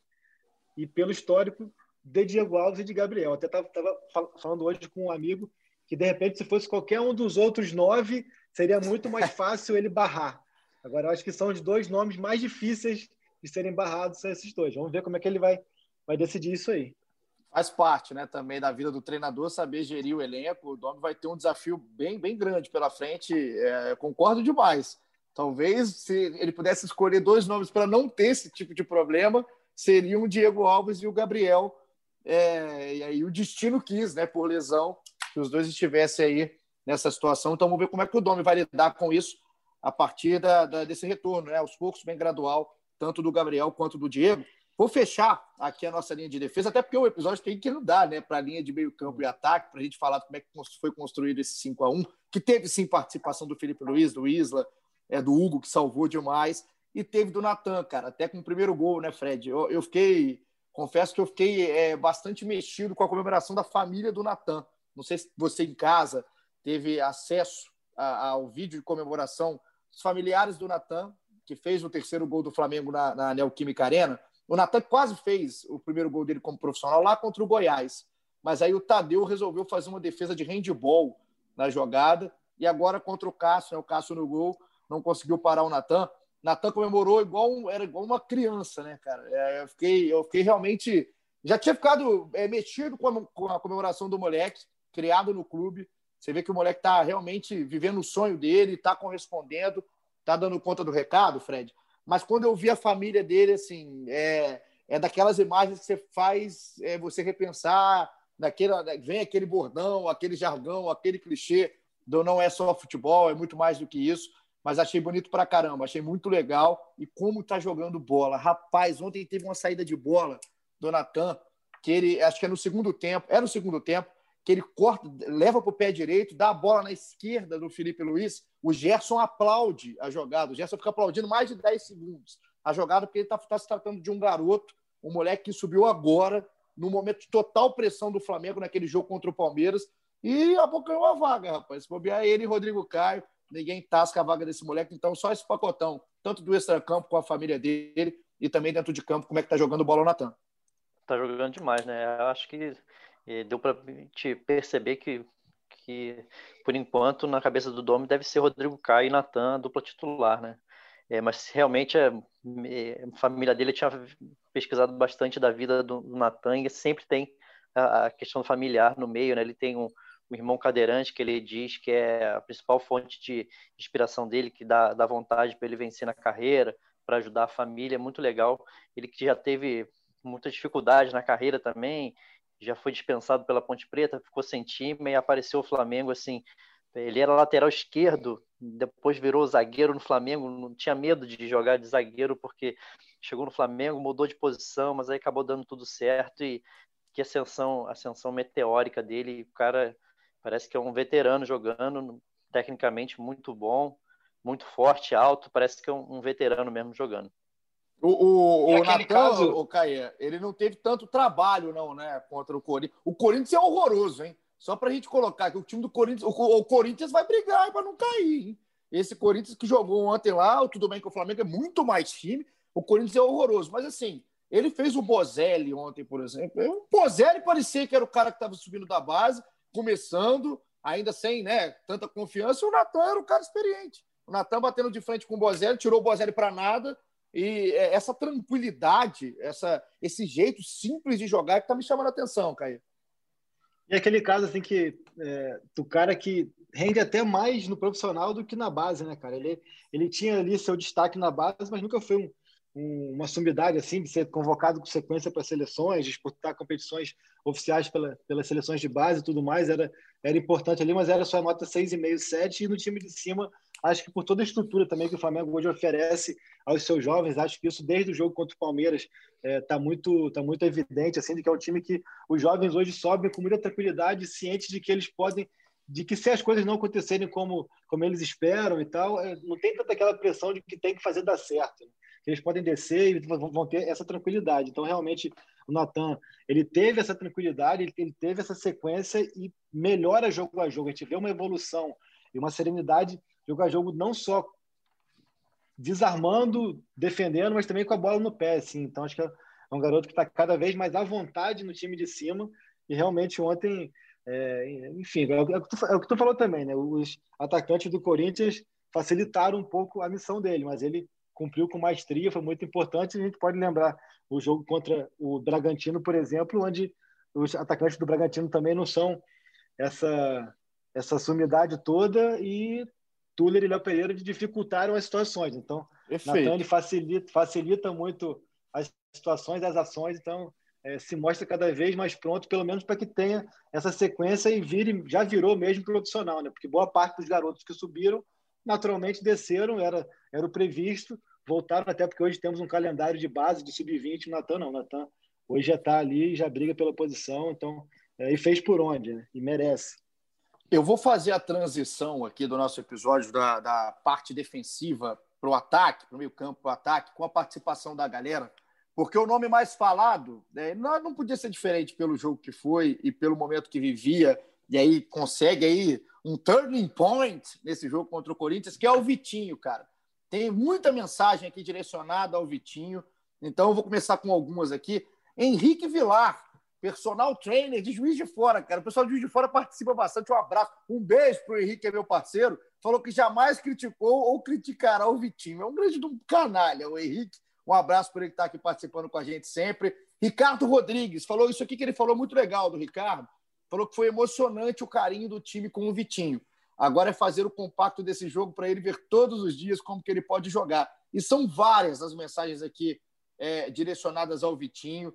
e pelo histórico de Diego Alves e de Gabriel. Até estava falando hoje com um amigo que, de repente, se fosse qualquer um dos outros nove, seria muito mais fácil ele barrar. Agora, eu acho que são os dois nomes mais difíceis de serem barrados, são esses dois. Vamos ver como é que ele vai, vai decidir isso aí faz parte né, também da vida do treinador saber gerir o elenco. O Domi vai ter um desafio bem, bem grande pela frente. É, concordo demais. Talvez se ele pudesse escolher dois nomes para não ter esse tipo de problema, seriam o Diego Alves e o Gabriel. É, e aí o destino quis, né, por lesão, que os dois estivessem aí nessa situação. Então vamos ver como é que o Domi vai lidar com isso a partir da, da, desse retorno, né, aos poucos, bem gradual, tanto do Gabriel quanto do Diego. Vou fechar aqui a nossa linha de defesa, até porque o episódio tem que andar né, para a linha de meio campo e ataque, para a gente falar como é que foi construído esse 5 a 1 que teve sim participação do Felipe Luiz, do Isla, é, do Hugo, que salvou demais, e teve do Natan, cara, até com o primeiro gol, né, Fred? Eu, eu fiquei, confesso que eu fiquei é, bastante mexido com a comemoração da família do Natan. Não sei se você em casa teve acesso a, ao vídeo de comemoração dos familiares do Natan, que fez o terceiro gol do Flamengo na, na Neoquímica Arena o Natan quase fez o primeiro gol dele como profissional lá contra o Goiás. Mas aí o Tadeu resolveu fazer uma defesa de handball na jogada. E agora contra o Cássio, né? o Cássio no gol, não conseguiu parar o Natan. Natan comemorou igual era igual uma criança, né, cara? É, eu, fiquei, eu fiquei realmente. Já tinha ficado é, mexido com a, com a comemoração do moleque, criado no clube. Você vê que o moleque está realmente vivendo o sonho dele, está correspondendo, está dando conta do recado, Fred. Mas quando eu vi a família dele, assim, é, é daquelas imagens que você faz é, você repensar, daquele, vem aquele bordão, aquele jargão, aquele clichê do não é só futebol, é muito mais do que isso. Mas achei bonito pra caramba, achei muito legal. E como tá jogando bola. Rapaz, ontem teve uma saída de bola do Natan, que ele, acho que é no segundo tempo, é no segundo tempo, que ele corta, leva para o pé direito, dá a bola na esquerda do Felipe Luiz. O Gerson aplaude a jogada. O Gerson fica aplaudindo mais de 10 segundos a jogada, porque ele está tá se tratando de um garoto, um moleque que subiu agora, no momento de total pressão do Flamengo naquele jogo contra o Palmeiras, e abocanhou a vaga, rapaz. Se bobear ele e Rodrigo Caio, ninguém tasca a vaga desse moleque. Então, só esse pacotão, tanto do extra-campo com a família dele e também dentro de campo, como é que tá jogando bola o Natan. Tá jogando demais, né? Eu acho que e deu para perceber que, que, por enquanto, na cabeça do Domi deve ser Rodrigo Caio e Natan, dupla titular, né? É, mas realmente a, a, família dele tinha pesquisado bastante da vida do, do Natan e sempre tem a, a, questão familiar no meio, né? Ele tem um, um, irmão cadeirante que ele diz que é a principal fonte de inspiração dele, que dá, dá vontade para ele vencer na carreira, para ajudar a família, é muito legal. Ele que já teve muita dificuldade na carreira também, já foi dispensado pela Ponte Preta, ficou sem time e apareceu o Flamengo assim. Ele era lateral esquerdo, depois virou zagueiro no Flamengo, não tinha medo de jogar de zagueiro porque chegou no Flamengo, mudou de posição, mas aí acabou dando tudo certo e que ascensão, ascensão meteórica dele, o cara parece que é um veterano jogando, tecnicamente muito bom, muito forte, alto, parece que é um, um veterano mesmo jogando. O, o, o Natan, caso... o Caia, ele não teve tanto trabalho, não, né? Contra o Corinthians. O Corinthians é horroroso, hein? Só para a gente colocar que o time do Corinthians, o, o Corinthians vai brigar para não cair, hein? Esse Corinthians que jogou ontem lá, tudo bem que o Flamengo é muito mais time, o Corinthians é horroroso. Mas assim, ele fez o Bozelli ontem, por exemplo. O Bozelli parecia que era o cara que estava subindo da base, começando, ainda sem né, tanta confiança, e o Natan era o cara experiente. O Natan batendo de frente com o Bozelli, tirou o Bozelli para nada e é, essa tranquilidade, essa, esse jeito simples de jogar que está me chamando a atenção, Caio. E aquele caso assim que é, cara que rende até mais no profissional do que na base, né, cara? Ele, ele tinha ali seu destaque na base, mas nunca foi um, um, uma sumidade assim de ser convocado com sequência para seleções, disputar competições oficiais pela, pelas seleções de base e tudo mais. Era, era importante ali, mas era só nota 6,5, 7 e no time de cima Acho que por toda a estrutura também que o Flamengo hoje oferece aos seus jovens, acho que isso desde o jogo contra o Palmeiras está é, tá muito, tá muito evidente, assim, de que é um time que os jovens hoje sobem com muita tranquilidade, cientes de que eles podem, de que se as coisas não acontecerem como, como eles esperam e tal, é, não tem tanta aquela pressão de que tem que fazer dar certo. Né? Eles podem descer e vão ter essa tranquilidade. Então, realmente, o Natan, ele teve essa tranquilidade, ele teve essa sequência e melhora jogo a jogo. A gente vê uma evolução e uma serenidade jogo a jogo não só desarmando, defendendo, mas também com a bola no pé. Assim. Então, acho que é um garoto que está cada vez mais à vontade no time de cima. E realmente ontem, é, enfim, é o, que tu, é o que tu falou também, né? Os atacantes do Corinthians facilitaram um pouco a missão dele, mas ele cumpriu com maestria, foi muito importante. A gente pode lembrar o jogo contra o Bragantino, por exemplo, onde os atacantes do Bragantino também não são essa essa sumidade toda e Tuller e Léo Pereira dificultaram as situações. Então, Natan ele facilita, facilita muito as situações, as ações. Então, é, se mostra cada vez mais pronto, pelo menos para que tenha essa sequência e vire, já virou mesmo profissional, né? Porque boa parte dos garotos que subiram naturalmente desceram, era, era o previsto, voltaram até porque hoje temos um calendário de base de sub-20. O Natan não, o Natan hoje já está ali, já briga pela posição, então é, e fez por onde, né? E merece. Eu vou fazer a transição aqui do nosso episódio da, da parte defensiva para o ataque, para o meio campo, para o ataque, com a participação da galera, porque o nome mais falado né, não, não podia ser diferente pelo jogo que foi e pelo momento que vivia, e aí consegue aí um turning point nesse jogo contra o Corinthians, que é o Vitinho, cara. Tem muita mensagem aqui direcionada ao Vitinho, então eu vou começar com algumas aqui. Henrique Vilar, personal trainer de Juiz de Fora, cara. O pessoal de Juiz de Fora participa bastante. Um abraço, um beijo pro Henrique, que é meu parceiro. Falou que jamais criticou ou criticará o Vitinho. É um grande canalha, o Henrique. Um abraço por ele está aqui participando com a gente sempre. Ricardo Rodrigues falou isso aqui que ele falou muito legal do Ricardo. falou que foi emocionante o carinho do time com o Vitinho. Agora é fazer o compacto desse jogo para ele ver todos os dias como que ele pode jogar. E são várias as mensagens aqui é, direcionadas ao Vitinho.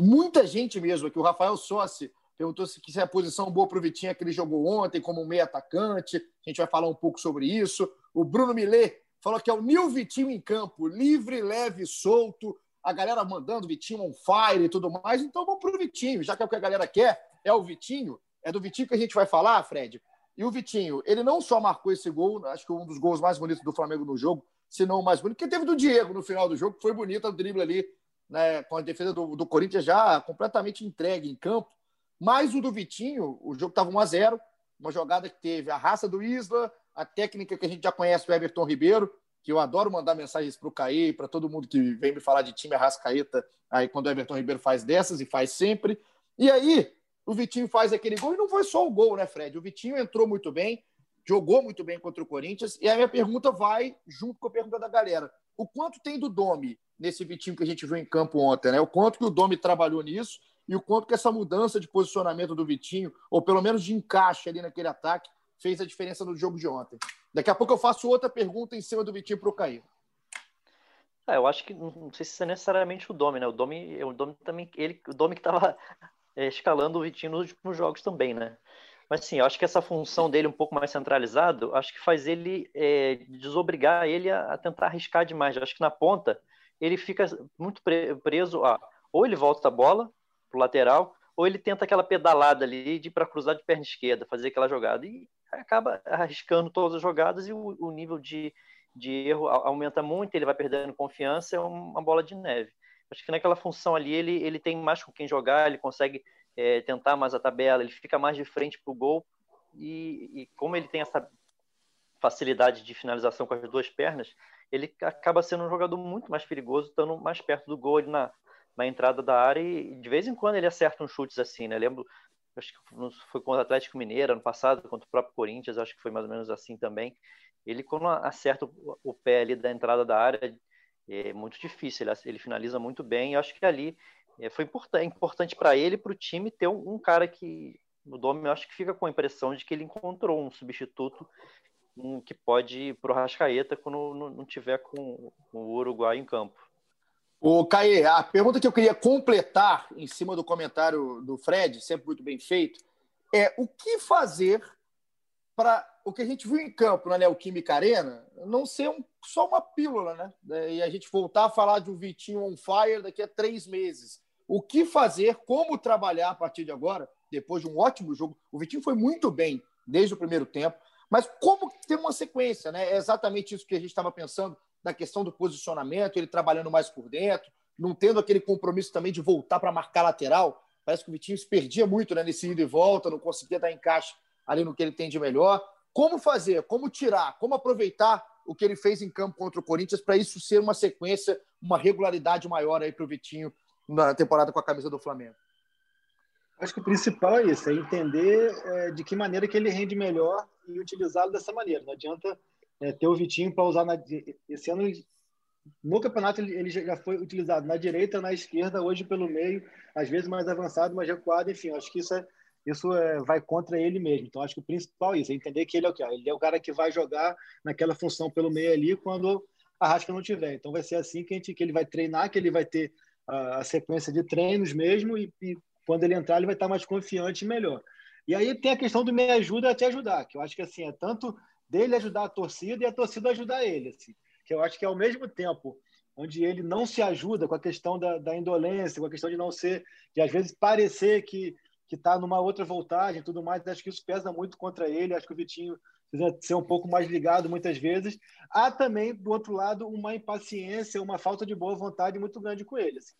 Muita gente mesmo aqui. O Rafael Sossi perguntou se, se é a posição boa para o Vitinho é que ele jogou ontem como meio atacante. A gente vai falar um pouco sobre isso. O Bruno Millet falou que é o Nil Vitinho em campo, livre, leve, solto. A galera mandando Vitinho on fire e tudo mais. Então vamos para o Vitinho, já que é o que a galera quer, é o Vitinho. É do Vitinho que a gente vai falar, Fred. E o Vitinho, ele não só marcou esse gol, acho que um dos gols mais bonitos do Flamengo no jogo, se não o mais bonito, que teve do Diego no final do jogo, que foi bonito o drible ali, né, com a defesa do, do Corinthians já completamente entregue em campo. Mas o do Vitinho, o jogo estava 1 a 0 uma jogada que teve a raça do Isla, a técnica que a gente já conhece do Everton Ribeiro, que eu adoro mandar mensagens para o Caí, para todo mundo que vem me falar de time Arrascaeta, aí quando o Everton Ribeiro faz dessas e faz sempre. E aí, o Vitinho faz aquele gol e não foi só o gol, né, Fred? O Vitinho entrou muito bem, jogou muito bem contra o Corinthians. E a minha pergunta vai junto com a pergunta da galera. O quanto tem do Domi nesse Vitinho que a gente viu em campo ontem, né? O quanto que o Domi trabalhou nisso e o quanto que essa mudança de posicionamento do Vitinho, ou pelo menos de encaixe ali naquele ataque, fez a diferença no jogo de ontem. Daqui a pouco eu faço outra pergunta em cima do Vitinho para o Caio. Ah, eu acho que não sei se é necessariamente o Domi, né? O Domi, o Domi também, ele, o Domi que estava é, escalando o Vitinho nos jogos também, né? Mas sim, eu acho que essa função dele um pouco mais centralizado, acho que faz ele é, desobrigar ele a, a, tentar arriscar demais. Eu acho que na ponta ele fica muito preso a ou ele volta a bola pro lateral, ou ele tenta aquela pedalada ali de para cruzar de perna esquerda, fazer aquela jogada e acaba arriscando todas as jogadas e o, o nível de, de erro aumenta muito, ele vai perdendo confiança, é uma bola de neve. Acho que naquela função ali ele, ele tem mais com quem jogar, ele consegue é, tentar mais a tabela, ele fica mais de frente para o gol e, e, como ele tem essa facilidade de finalização com as duas pernas, ele acaba sendo um jogador muito mais perigoso, estando mais perto do gol na, na entrada da área e de vez em quando ele acerta uns chutes assim, né? lembro, acho que foi contra o Atlético Mineiro ano passado, contra o próprio Corinthians, acho que foi mais ou menos assim também. Ele quando acerta o pé ali da entrada da área, é muito difícil, ele, ele finaliza muito bem. E acho que ali é, foi importante, importante para ele, para o time, ter um, um, cara que, no Dome, eu acho que fica com a impressão de que ele encontrou um substituto um, que pode ir para o Rascaeta quando não, tiver com, com, o Uruguai em campo. O Caê, a pergunta que eu queria completar em cima do comentário do Fred, sempre muito bem feito, é o que fazer para o que a gente viu em campo na Neoquímica Arena não ser um, só uma pílula, né? E a gente voltar a falar de um Vitinho on fire daqui a três meses. O que fazer, como trabalhar a partir de agora, depois de um ótimo jogo. O Vitinho foi muito bem desde o primeiro tempo, mas como ter uma sequência, né? É exatamente isso que a gente estava pensando na questão do posicionamento, ele trabalhando mais por dentro, não tendo aquele compromisso também de voltar para marcar lateral. Parece que o Vitinho se perdia muito né, nesse ida e volta, não conseguia dar encaixe ali no que ele tem de melhor. Como fazer, como tirar, como aproveitar o que ele fez em campo contra o Corinthians para isso ser uma sequência, uma regularidade maior aí para o Vitinho na temporada com a camisa do Flamengo? Acho que o principal é isso, é entender é, de que maneira que ele rende melhor e utilizá-lo dessa maneira. Não adianta é, ter o Vitinho para usar na, esse ano no campeonato ele, já foi utilizado na direita, na esquerda, hoje pelo meio, às vezes mais avançado, mais recuado, enfim, acho que isso é isso é, vai contra ele mesmo. Então, acho que o principal é isso, é entender que ele é o que? Ele é o cara que vai jogar naquela função pelo meio ali quando a Rasca não tiver. Então, vai ser assim que, a gente, que ele vai treinar, que ele vai ter a, a sequência de treinos mesmo e, e, quando ele entrar, ele vai estar mais confiante e melhor. E aí tem a questão do me ajuda a te ajudar, que eu acho que assim, é tanto dele ajudar a torcida e a torcida ajudar ele. Assim, que eu acho que é ao mesmo tempo onde ele não se ajuda com a questão da, da indolência, com a questão de não ser, de às vezes parecer que que está numa outra voltagem tudo mais. Acho que isso pesa muito contra ele. Acho que o Vitinho precisa ser um pouco mais ligado muitas vezes. Há também, do outro lado, uma impaciência, uma falta de boa vontade muito grande com ele. Assim.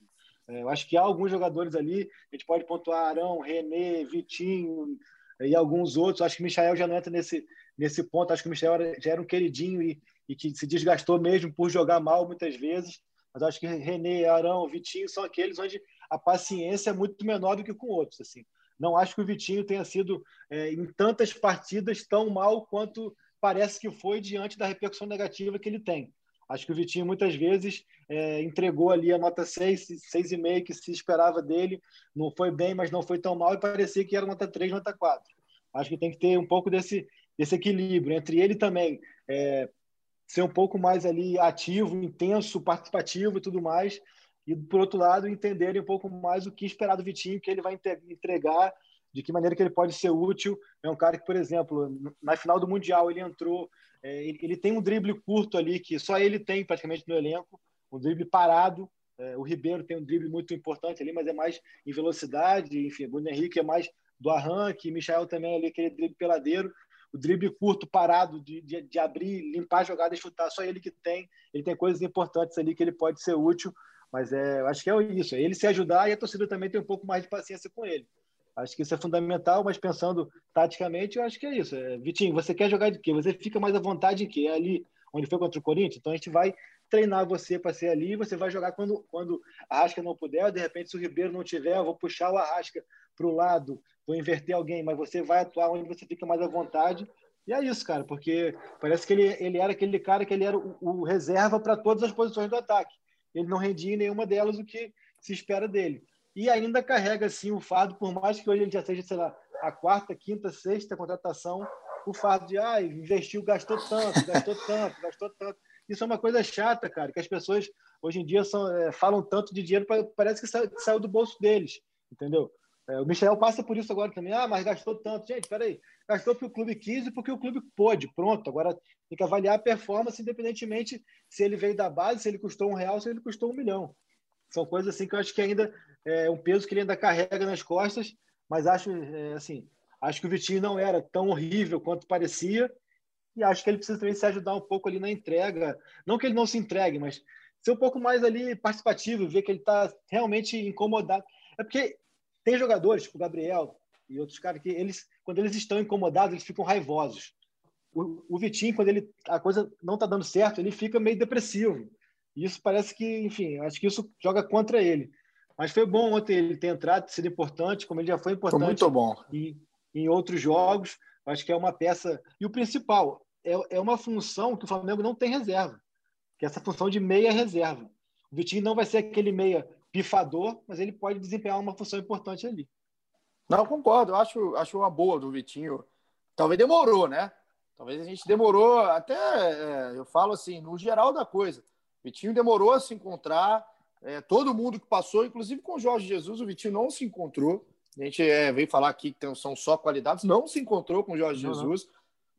É, eu acho que há alguns jogadores ali, a gente pode pontuar Arão, René, Vitinho e alguns outros. Acho que o Michael já não entra nesse, nesse ponto. Acho que o Michael já era um queridinho e, e que se desgastou mesmo por jogar mal muitas vezes. Mas acho que René, Arão, Vitinho são aqueles onde a paciência é muito menor do que com outros. Assim. Não acho que o Vitinho tenha sido é, em tantas partidas tão mal quanto parece que foi diante da repercussão negativa que ele tem. Acho que o Vitinho muitas vezes é, entregou ali a nota 6, 6,5 que se esperava dele. Não foi bem, mas não foi tão mal e parecia que era nota 3, nota 4. Acho que tem que ter um pouco desse, desse equilíbrio entre ele também é, ser um pouco mais ali ativo, intenso, participativo e tudo mais, e por outro lado entenderem um pouco mais o que esperar do Vitinho, que ele vai entregar, de que maneira que ele pode ser útil. É um cara que, por exemplo, na final do mundial ele entrou, é, ele, tem um drible curto ali que só ele tem praticamente no elenco, um drible parado. É, o Ribeiro tem um drible muito importante ali, mas é mais em velocidade. Enfim, o Bruno Henrique é mais do arranque, Michel também ali aquele drible peladeiro o drible curto, parado, de, de, de, abrir, limpar a jogada e chutar, só ele que tem. Ele tem coisas importantes ali que ele pode ser útil, mas é, acho que é isso. É ele se ajudar e a torcida também tem um pouco mais de paciência com ele. Acho que isso é fundamental, mas pensando taticamente, eu acho que é isso. É, Vitinho, você quer jogar de quê? Você fica mais à vontade em quê? É ali onde foi contra o Corinthians? Então a gente vai treinar você para ser ali, você vai jogar quando, quando a Arrasca não puder, de repente se o Ribeiro não tiver, eu vou puxar o Arrasca para o lado, vou inverter alguém, mas você vai atuar onde você fica mais à vontade. E é isso, cara, porque parece que ele, ele era aquele cara que ele era o, o reserva para todas as posições do ataque. Ele não rendia em nenhuma delas o que se espera dele. E ainda carrega, assim, o fardo, por mais que hoje ele já seja, sei lá, a quarta, quinta, sexta contratação, o fardo de, ah, investiu, gastou tanto, gastou tanto, gastou tanto. Isso é uma coisa chata, cara, que as pessoas hoje em dia são, é, falam tanto de dinheiro, parece que saiu, saiu do bolso deles, entendeu? É, o Michel passa por isso agora também. Ah, mas gastou tanto. Gente, peraí. Gastou porque o clube quis e porque o clube pôde. Pronto. Agora tem que avaliar a performance, independentemente se ele veio da base, se ele custou um real, se ele custou um milhão. São coisas assim que eu acho que ainda é um peso que ele ainda carrega nas costas. Mas acho, é, assim, acho que o Vitinho não era tão horrível quanto parecia. E acho que ele precisa também se ajudar um pouco ali na entrega. Não que ele não se entregue, mas ser um pouco mais ali participativo, ver que ele está realmente incomodado. É porque tem jogadores, tipo o Gabriel e outros caras, que eles, quando eles estão incomodados, eles ficam raivosos. O, o Vitinho, quando ele, a coisa não está dando certo, ele fica meio depressivo. Isso parece que, enfim, acho que isso joga contra ele. Mas foi bom ontem ele ter entrado, sido importante, como ele já foi importante foi muito bom. Em, em outros jogos. Acho que é uma peça. E o principal, é, é uma função que o Flamengo não tem reserva, que é essa função de meia reserva. O Vitinho não vai ser aquele meia pifador, mas ele pode desempenhar uma função importante ali. Não, concordo. Eu acho, acho uma boa do Vitinho. Talvez demorou, né? Talvez a gente demorou até, é, eu falo assim, no geral da coisa. Vitinho demorou a se encontrar. É, todo mundo que passou, inclusive com o Jorge Jesus, o Vitinho não se encontrou. A gente é, veio falar aqui que são só qualidades, não se encontrou com o Jorge não, Jesus.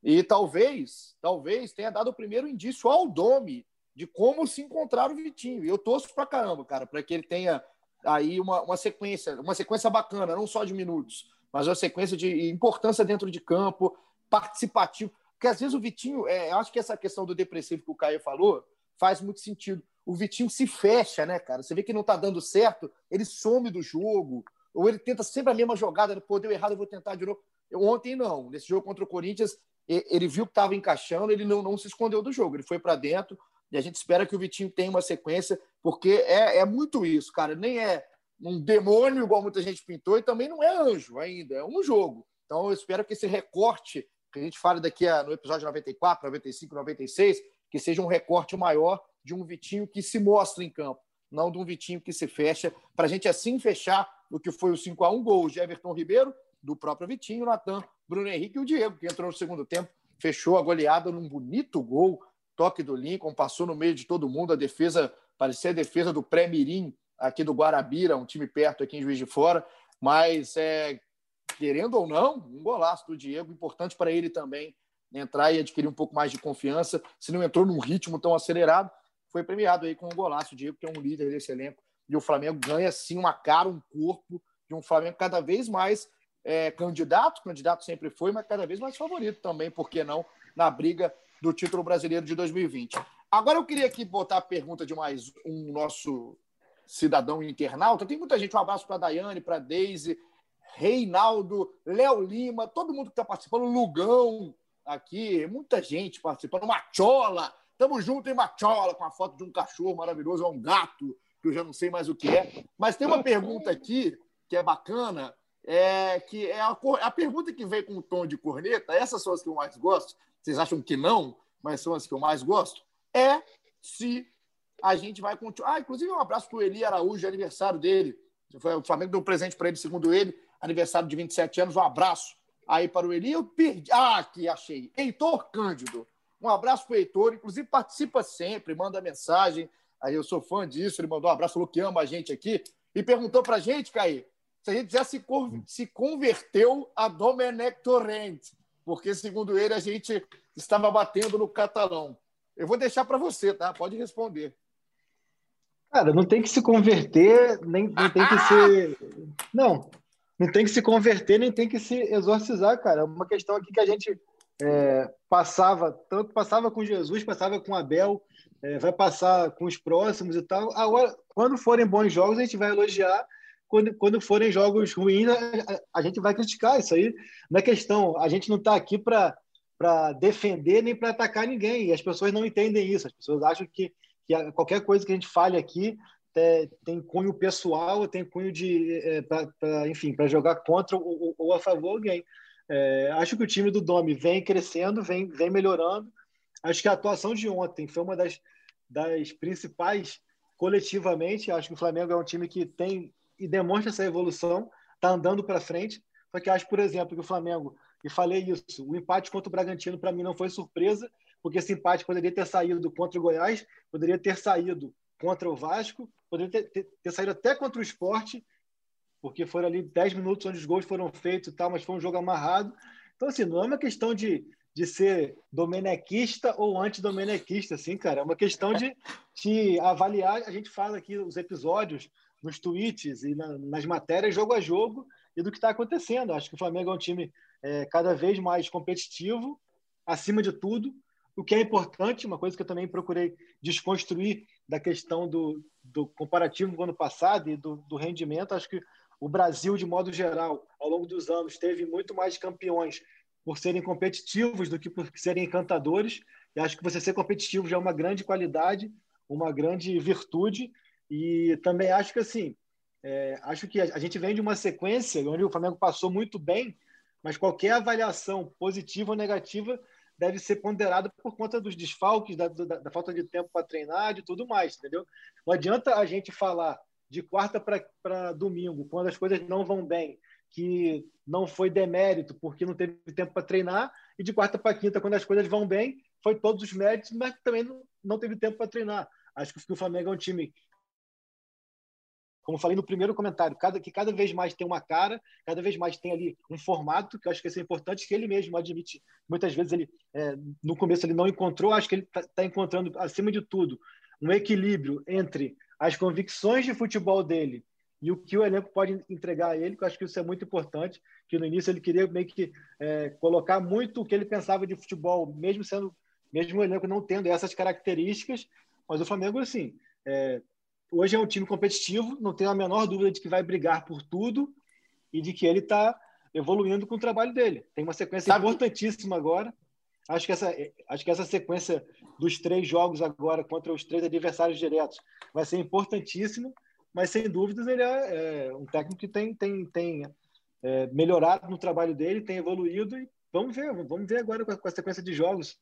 E talvez, talvez tenha dado o primeiro indício ao Domi de como se encontrar o Vitinho. E eu torço pra caramba, cara, para que ele tenha aí uma, uma sequência, uma sequência bacana, não só de minutos, mas uma sequência de importância dentro de campo, participativo. Porque às vezes o Vitinho, é, eu acho que essa questão do depressivo que o Caio falou faz muito sentido. O Vitinho se fecha, né, cara? Você vê que não tá dando certo, ele some do jogo, ou ele tenta sempre a mesma jogada, pô, deu errado, eu vou tentar de novo. Ontem não, nesse jogo contra o Corinthians, ele viu que estava encaixando, ele não, não se escondeu do jogo, ele foi para dentro, e a gente espera que o Vitinho tenha uma sequência, porque é, é muito isso, cara. Nem é um demônio, igual muita gente pintou, e também não é anjo ainda, é um jogo. Então eu espero que esse recorte, que a gente fale daqui a, no episódio 94, 95, 96, que seja um recorte maior de um Vitinho que se mostra em campo, não de um Vitinho que se fecha, para a gente assim fechar o que foi o 5 a 1 gol de Everton Ribeiro, do próprio Vitinho, Natan, Bruno Henrique e o Diego, que entrou no segundo tempo, fechou a goleada num bonito gol toque do Lincoln, passou no meio de todo mundo, a defesa parecia a defesa do pré-mirim aqui do Guarabira, um time perto aqui em Juiz de Fora, mas é, querendo ou não, um golaço do Diego, importante para ele também entrar e adquirir um pouco mais de confiança, se não entrou num ritmo tão acelerado, foi premiado aí com um golaço, Diego que é um líder desse elenco, e o Flamengo ganha sim uma cara, um corpo de um Flamengo cada vez mais é, candidato, candidato sempre foi, mas cada vez mais favorito também, por que não, na briga do título brasileiro de 2020. Agora eu queria aqui botar a pergunta de mais um nosso cidadão internauta. Tem muita gente, um abraço para a Daiane, para a Deise, Reinaldo, Léo Lima, todo mundo que está participando, Lugão aqui, muita gente participando, Machola, tamo junto em Machola, com a foto de um cachorro maravilhoso, é um gato, que eu já não sei mais o que é. Mas tem uma pergunta aqui que é bacana, é, que é a, a pergunta que vem com um tom de corneta, essas são as que eu mais gosto, vocês acham que não, mas são as que eu mais gosto, é se a gente vai continuar. Ah, inclusive, um abraço para o Eli Araújo, aniversário dele. O Flamengo deu um presente para ele, segundo ele, aniversário de 27 anos. Um abraço aí para o Eli. Eu perdi. Ah, aqui achei. Heitor Cândido. Um abraço para o Heitor. Inclusive, participa sempre, manda mensagem. Aí eu sou fã disso. Ele mandou um abraço, falou que ama a gente aqui. E perguntou para a gente, Caí, se a gente já se, se converteu a Domenech Torrente. Porque, segundo ele, a gente estava batendo no catalão. Eu vou deixar para você, tá? Pode responder. Cara, não tem que se converter, nem não tem que ser. Não, não tem que se converter, nem tem que se exorcizar, cara. É uma questão aqui que a gente é, passava, tanto passava com Jesus, passava com Abel, é, vai passar com os próximos e tal. Agora, quando forem bons jogos, a gente vai elogiar. Quando, quando forem jogos ruins, a, a gente vai criticar. Isso aí não é questão. A gente não está aqui para para defender nem para atacar ninguém. E as pessoas não entendem isso. As pessoas acham que, que qualquer coisa que a gente fale aqui é, tem cunho pessoal, tem cunho de, é, pra, pra, enfim, para jogar contra ou, ou, a favor alguém. É, acho que o time do Domi vem crescendo, vem, vem melhorando. Acho que a atuação de ontem foi uma das, das principais coletivamente. Acho que o Flamengo é um time que tem e demonstra essa evolução, está andando para frente. Só que acho, por exemplo, que o Flamengo e falei isso. O empate contra o Bragantino, para mim, não foi surpresa, porque esse empate poderia ter saído contra o Goiás, poderia ter saído contra o Vasco, poderia ter, ter, ter saído até contra o esporte, porque foram ali 10 minutos onde os gols foram feitos e tal, mas foi um jogo amarrado. Então, assim, não é uma questão de, de ser domenequista ou antidomenequista, assim, cara. É uma questão de, de avaliar. A gente fala aqui os episódios nos tweets e na, nas matérias, jogo a jogo, e do que está acontecendo. Acho que o Flamengo é um time é, cada vez mais competitivo, acima de tudo, o que é importante, uma coisa que eu também procurei desconstruir da questão do, do comparativo com o ano passado e do, do rendimento. Acho que o Brasil, de modo geral, ao longo dos anos, teve muito mais campeões por serem competitivos do que por serem encantadores. E acho que você ser competitivo já é uma grande qualidade, uma grande virtude. E também acho que assim, é, acho que a, gente vem de uma sequência onde o Flamengo passou muito bem mas qualquer avaliação positiva ou negativa deve ser ponderada por conta dos desfalques, da, da, da falta de tempo para treinar, de tudo mais, entendeu? Não adianta a gente falar de quarta para domingo, quando as coisas não vão bem, que não foi demérito porque não teve tempo para treinar, e de quarta para quinta, quando as coisas vão bem, foi todos os méritos, mas também não, não teve tempo para treinar. Acho que o Flamengo é um time como falei no primeiro comentário, cada, que cada vez mais tem uma cara, cada vez mais tem ali um formato, que eu acho que isso é importante, que ele mesmo admite. Muitas vezes ele, é, no começo, ele não encontrou, acho que ele está tá encontrando, acima de tudo, um equilíbrio entre as convicções de futebol dele e o que o elenco pode entregar a ele, que eu acho que isso é muito importante, que no início ele queria meio que é, colocar muito o que ele pensava de futebol, mesmo sendo, mesmo o elenco não tendo essas características, mas o Flamengo, assim, é, hoje é um time competitivo, não tenho a menor dúvida de que vai brigar por tudo e de que ele está evoluindo com o trabalho dele. Tem uma sequência Sabe importantíssima agora. Acho que, essa, acho que essa sequência dos três jogos agora contra os três adversários diretos vai ser importantíssima, mas sem dúvidas ele é, é um técnico que tem, tem, tem é, melhorado no trabalho dele, tem evoluído e vamos ver, vamos ver agora com a, com a sequência de jogos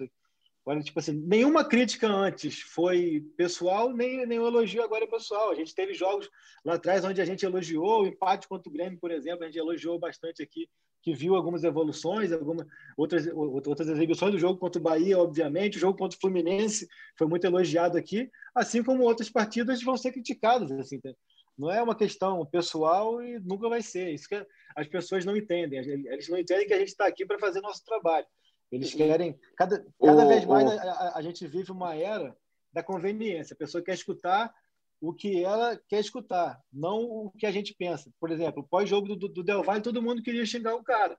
Agora, tipo assim, nenhuma crítica antes foi pessoal, nem nenhum elogio agora é pessoal. A gente teve jogos lá atrás onde a gente elogiou o empate contra o Grêmio, por exemplo, a gente elogiou bastante aqui, que viu algumas evoluções, algumas outras, outras exibições do jogo contra o Bahia, obviamente, o jogo contra o Fluminense foi muito elogiado aqui, assim como outras partidas vão ser criticadas. Assim, não é uma questão pessoal e nunca vai ser. Isso que as pessoas não entendem. Eles não entendem que a gente está aqui para fazer nosso trabalho. Eles querem. Cada, cada o, vez mais o... a, a, gente vive uma era da conveniência. A pessoa quer escutar o que ela quer escutar, não o que a gente pensa. Por exemplo, pós-jogo do, do Del Valle, todo mundo queria xingar o cara.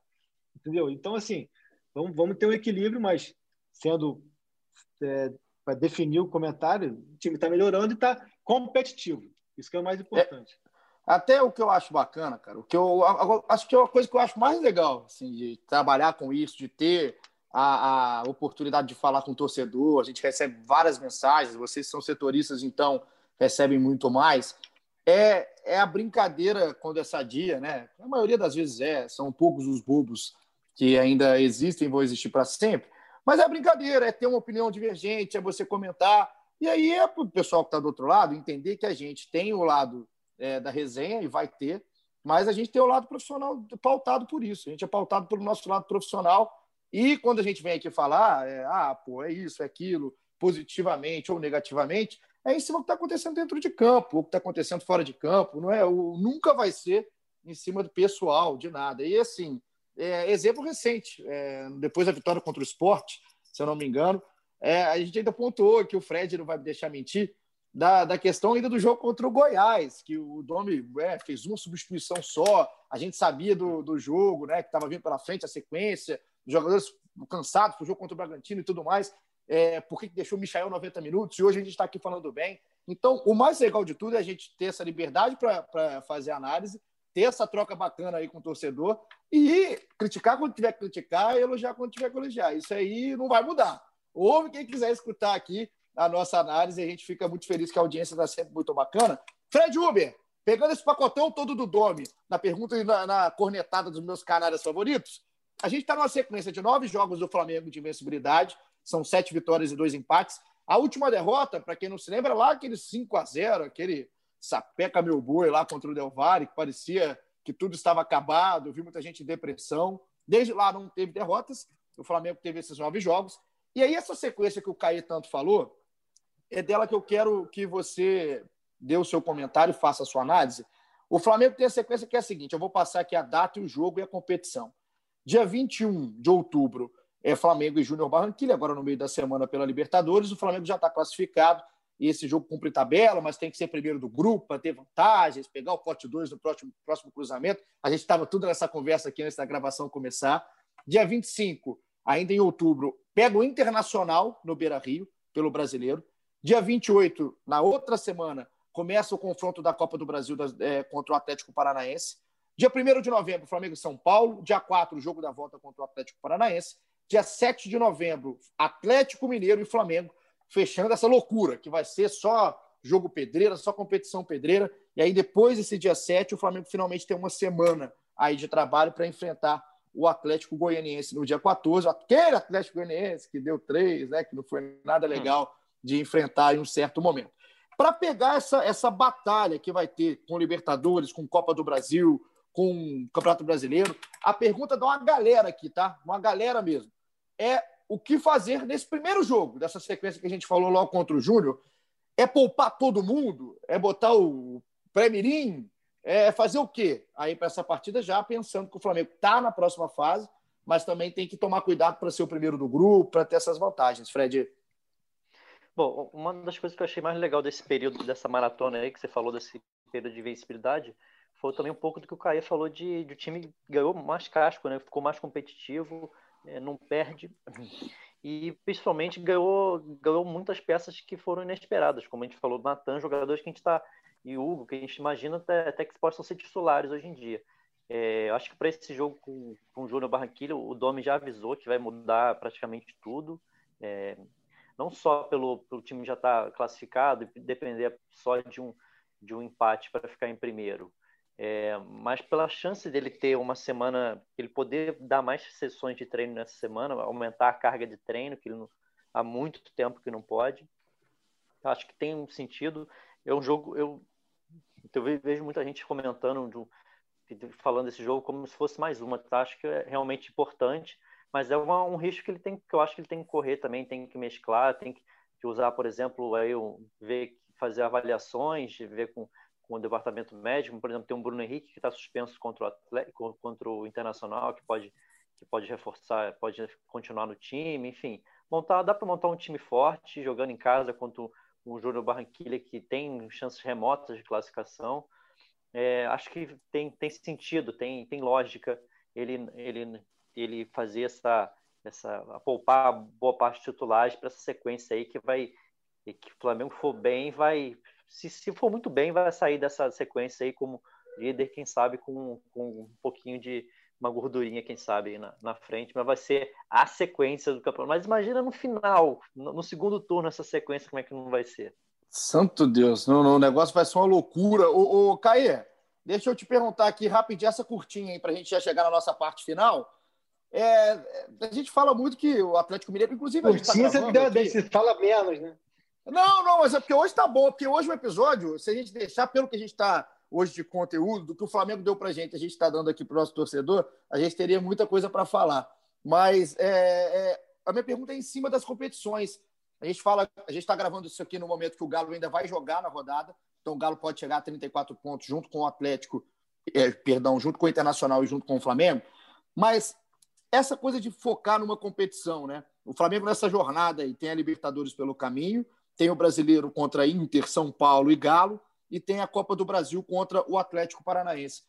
Entendeu? Então, assim, vamos, vamos ter um equilíbrio, mas sendo. É, para definir o comentário, o time está melhorando e está competitivo. Isso que é o mais importante. É, até o que eu acho bacana, cara, o que eu acho que é uma coisa que eu acho mais legal, assim, de trabalhar com isso, de ter a, a oportunidade de falar com o torcedor, a gente recebe várias mensagens, vocês são setoristas, então recebem muito mais. É, é a brincadeira quando é sadia, né? A maioria das vezes é, são poucos os bobos que ainda existem vão existir para sempre. Mas é brincadeira, é ter uma opinião divergente, é você comentar. E aí é para o pessoal que está do outro lado entender que a gente tem o lado é, da resenha e vai ter, mas a gente tem o lado profissional pautado por isso. A gente é pautado pelo nosso lado profissional. E quando a gente vem aqui falar, é, ah, pô, é isso, é aquilo, positivamente ou negativamente, é em cima do que está acontecendo dentro de campo, o que está acontecendo fora de campo, não é? O, nunca vai ser em cima do pessoal, de nada. E assim, é, exemplo recente, é, depois da vitória contra o esporte, se eu não me engano, é, a gente ainda pontuou que o Fred não vai me deixar mentir, da, da questão ainda do jogo contra o Goiás, que o Domi é, fez uma substituição só, a gente sabia do, do jogo, né, que estava vindo pela frente a sequência, jogadores cansados para o jogo contra o Bragantino e tudo mais, é, por que deixou o Michael 90 minutos, e hoje a gente está aqui falando bem. Então, o mais legal de tudo é a gente ter essa liberdade para fazer análise, ter essa troca bacana aí com o torcedor e criticar quando tiver que criticar e elogiar quando tiver que elogiar. Isso aí não vai mudar. Ouve quem quiser escutar aqui a nossa análise. A gente fica muito feliz que a audiência está sempre muito bacana. Fred Uber, pegando esse pacotão todo do Domi, na pergunta e na, na cornetada dos meus canários favoritos, a gente está numa sequência de nove jogos do Flamengo de invencibilidade, são sete vitórias e dois empates. A última derrota, para quem não se lembra, lá aquele 5 a 0 aquele sapeca meu boi lá contra o Del Valle, que parecia que tudo estava acabado, vi muita gente em depressão. Desde lá não teve derrotas, o Flamengo teve esses nove jogos. E aí, essa sequência que o Caí tanto falou, é dela que eu quero que você dê o seu comentário faça a sua análise. O Flamengo tem a sequência que é a seguinte: eu vou passar aqui a data e o jogo e a competição. Dia 21 de outubro é Flamengo e Júnior Barranquilla, agora no meio da semana pela Libertadores. O Flamengo já está classificado e esse jogo cumpre tabela, mas tem que ser primeiro do grupo para ter vantagens, pegar o pote 2 no próximo, próximo cruzamento. A gente estava tudo nessa conversa aqui antes da gravação começar. Dia 25, ainda em outubro, pega o Internacional no Beira Rio, pelo brasileiro. Dia 28, na outra semana, começa o confronto da Copa do Brasil é, contra o Atlético Paranaense. Dia 1 de novembro, Flamengo e São Paulo. Dia 4, o jogo da volta contra o Atlético Paranaense. Dia 7 de novembro, Atlético Mineiro e Flamengo, fechando essa loucura, que vai ser só jogo pedreira, só competição pedreira. E aí, depois desse dia 7, o Flamengo finalmente tem uma semana aí de trabalho para enfrentar o Atlético Goianiense no dia 14, aquele Atlético Goianiense que deu três, né, que não foi nada legal de enfrentar em um certo momento. Para pegar essa, essa batalha que vai ter com Libertadores, com Copa do Brasil, com Campeonato Brasileiro, a pergunta de uma galera aqui, tá? Uma galera mesmo. É o que fazer nesse primeiro jogo, dessa sequência que a gente falou logo contra o Júnior? É poupar todo mundo? É botar o pré-mirim? é fazer o quê aí para essa partida, já pensando que o Flamengo está na próxima fase, mas também tem que tomar cuidado para ser o primeiro do grupo, para ter essas vantagens, Fred. Bom, uma das coisas que eu achei mais legal desse período, dessa maratona aí, que você falou desse período de invencibilidade, também um pouco do que o Caio falou de, de o time ganhou mais casco, né? ficou mais competitivo, é, não perde. E principalmente ganhou, ganhou muitas peças que foram inesperadas, como a gente falou, Natan, jogadores que a gente está e Hugo, que a gente imagina até, até que possam ser titulares hoje em dia. É, acho que para esse jogo com, com o Júnior Barranquilla, o Domi já avisou que vai mudar praticamente tudo. É, não só pelo, pelo time já estar tá classificado e depender só de um, de um empate para ficar em primeiro, é, mas pela chance dele ter uma semana, ele poder dar mais sessões de treino nessa semana, aumentar a carga de treino, que ele não, há muito tempo que não pode. Acho que tem um sentido. É um jogo, eu eu vejo muita gente comentando, falando desse jogo como se fosse mais uma. Tá? Acho que é realmente importante, mas é uma, um risco que ele tem, que eu acho que ele tem que correr também, tem que mesclar, tem que, que usar, por exemplo, aí ver, fazer avaliações, ver com, com o departamento médico, por exemplo, tem um Bruno Henrique que está suspenso contra o, contra o Internacional, que pode que pode reforçar, pode continuar no time, enfim, montar, dá para montar um time forte jogando em casa contra o Júnior Barranquilla, que tem chances remotas de classificação. É, acho que tem, tem sentido, tem, tem lógica ele, ele, ele fazer essa, essa poupar boa parte de titulares para essa sequência aí que vai que o Flamengo for bem vai se, se for muito bem vai sair dessa sequência aí como líder quem sabe com, com um pouquinho de, uma gordurinha, quem sabe, na, na frente, mas vai ser a sequência do campeonato. Mas imagina no final, no, no segundo turno, essa sequência, como é que não vai ser? Santo Deus, não, não, o negócio vai ser uma loucura. Ô, ô Caê, deixa eu te perguntar aqui rapidinho, essa curtinha aí, para a gente já chegar na nossa parte final. É, a gente fala muito que o Atlético Mineiro, inclusive. Curtinha, tá você, se fala menos, né? Não, não, mas é porque hoje tá bom, porque hoje o episódio, se a gente deixar pelo que a gente está hoje de conteúdo, do que o Flamengo deu para gente, a gente está dando aqui para o nosso torcedor, a gente teria muita coisa para falar. Mas é, é, a minha pergunta é em cima das competições. A gente fala, a gente está gravando isso aqui no momento que o Galo ainda vai jogar na rodada, então o Galo pode chegar a 34 pontos junto com o Atlético, é, perdão, junto com o Internacional e junto com o Flamengo. Mas essa coisa de focar numa competição, né? O Flamengo nessa jornada aí tem a Libertadores pelo caminho, tem o Brasileiro contra Inter, São Paulo e Galo, e tem a Copa do Brasil contra o Atlético Paranaense.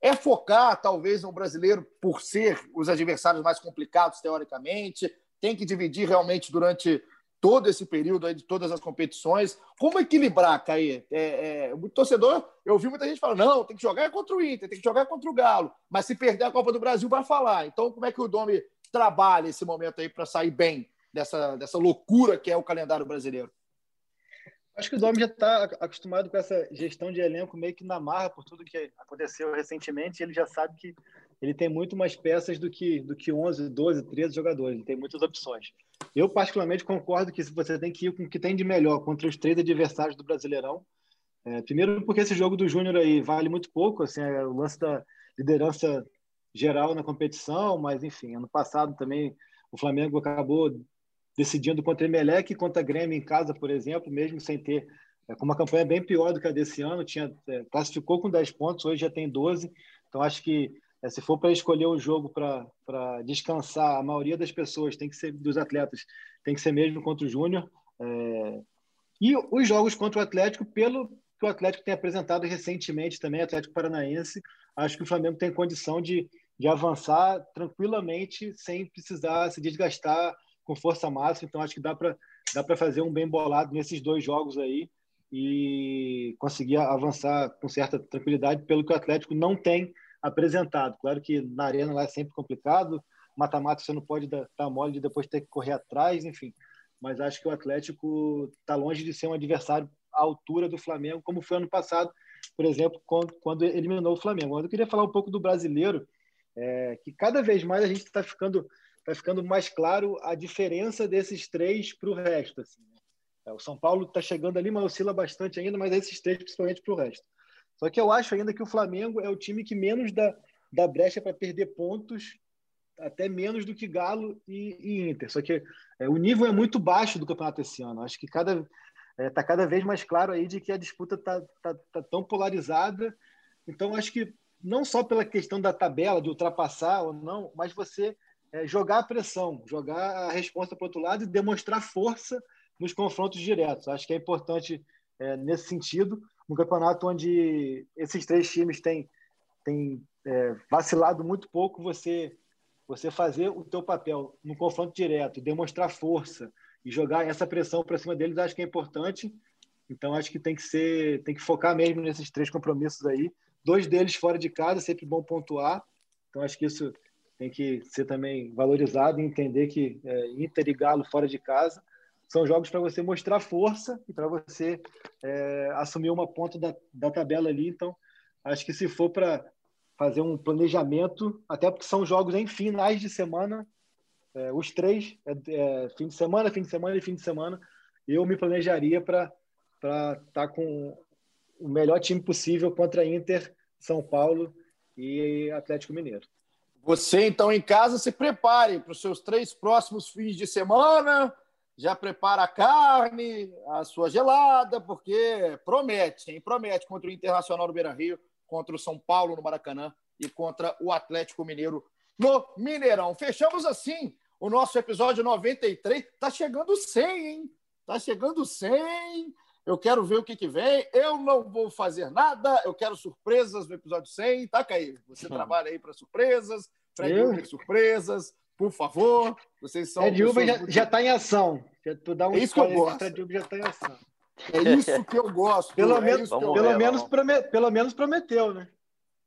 É focar, talvez, no brasileiro por ser os adversários mais complicados, teoricamente, tem que dividir realmente durante todo esse período aí de todas as competições. Como equilibrar, Caí? É, é, o torcedor, eu ouvi muita gente falando, não, tem que jogar contra o Inter, tem que jogar contra o Galo, mas se perder a Copa do Brasil vai falar. Então, como é que o Domi trabalha esse momento aí para sair bem dessa, dessa loucura que é o calendário brasileiro? Acho que o Dom já está acostumado com essa gestão de elenco meio que na marra por tudo que aconteceu recentemente. Ele já sabe que ele tem muito mais peças do que, do que 11, 12, 13 jogadores. Ele tem muitas opções. Eu, particularmente, concordo que você tem que ir com o que tem de melhor contra os três adversários do Brasileirão. É, primeiro, porque esse jogo do Júnior aí vale muito pouco. Assim, é o lance da liderança geral na competição, mas, enfim, ano passado também o Flamengo acabou decidindo contra Emelec e contra Grêmio em casa, por exemplo, mesmo sem ter é, com uma campanha bem pior do que a desse ano, tinha é, classificou com 10 pontos, hoje já tem 12. Então acho que é, se for para escolher o jogo para descansar, a maioria das pessoas tem que ser dos atletas, tem que ser mesmo contra o Júnior. É, e os jogos contra o Atlético, pelo que o Atlético tem apresentado recentemente também, Atlético Paranaense, acho que o Flamengo tem condição de, de avançar tranquilamente, sem precisar se desgastar com força máxima, então acho que dá para dá para fazer um bem bolado nesses dois jogos aí e conseguir avançar com certa tranquilidade pelo que o Atlético não tem apresentado. Claro que na arena lá é sempre complicado, mata-mata você não pode dar, dar mole de depois ter que correr atrás, enfim. Mas acho que o Atlético está longe de ser um adversário à altura do Flamengo, como foi ano passado, por exemplo, quando, quando eliminou o Flamengo. Mas eu queria falar um pouco do brasileiro, é, que cada vez mais a gente está ficando vai ficando mais claro a diferença desses três para o resto. Assim, né? é, O São Paulo está chegando ali, mas oscila bastante ainda, mas esses três principalmente para o resto. Só que eu acho ainda que o Flamengo é o time que menos dá, dá brecha para perder pontos, até menos do que Galo e, e Inter. Só que é, o nível é muito baixo do campeonato esse ano. Acho que cada está é, tá cada vez mais claro aí de que a disputa está tá, tá tão polarizada. Então, acho que não só pela questão da tabela, de ultrapassar ou não, mas você é, jogar a pressão, jogar a resposta para o outro lado e demonstrar força nos confrontos diretos. Acho que é importante é, nesse sentido, um campeonato onde esses três times têm, têm é, vacilado muito pouco, você você fazer o teu papel no confronto direto, demonstrar força e jogar essa pressão para cima deles, acho que é importante. Então acho que tem que ser, tem que focar mesmo nesses três compromissos aí. Dois deles fora de casa, sempre bom pontuar. Então acho que isso tem que ser também valorizado e entender que é, Inter e Galo fora de casa são jogos para você mostrar força e para você é, assumir uma ponta da, da tabela ali. Então, acho que se for para fazer um planejamento, até porque são jogos em finais de semana, é, os três, é, é, fim de semana, fim de semana e fim de semana, eu me planejaria para estar tá com o melhor time possível contra Inter, São Paulo e Atlético Mineiro. Você, então, em casa, se prepare para os seus três próximos fins de semana. Já prepara a carne, a sua gelada, porque promete, hein? Promete contra o Internacional do Beira Rio, contra o São Paulo no Maracanã e contra o Atlético Mineiro no Mineirão. Fechamos assim o nosso episódio 93. Tá chegando 100, hein? Tá chegando 100. Eu quero ver o que, que vem. Eu não vou fazer nada. Eu quero surpresas no episódio 100. Tá, Caí? Você hum. trabalha aí para surpresas. Uber, surpresas. Por favor. Vocês são. Uber já, muito... já tá em ação. Já, tu dá um é isso que eu gosto. Uber já está em ação. É isso que eu gosto. pelo, é menos, pelo, ver, menos promet, pelo menos prometeu, né?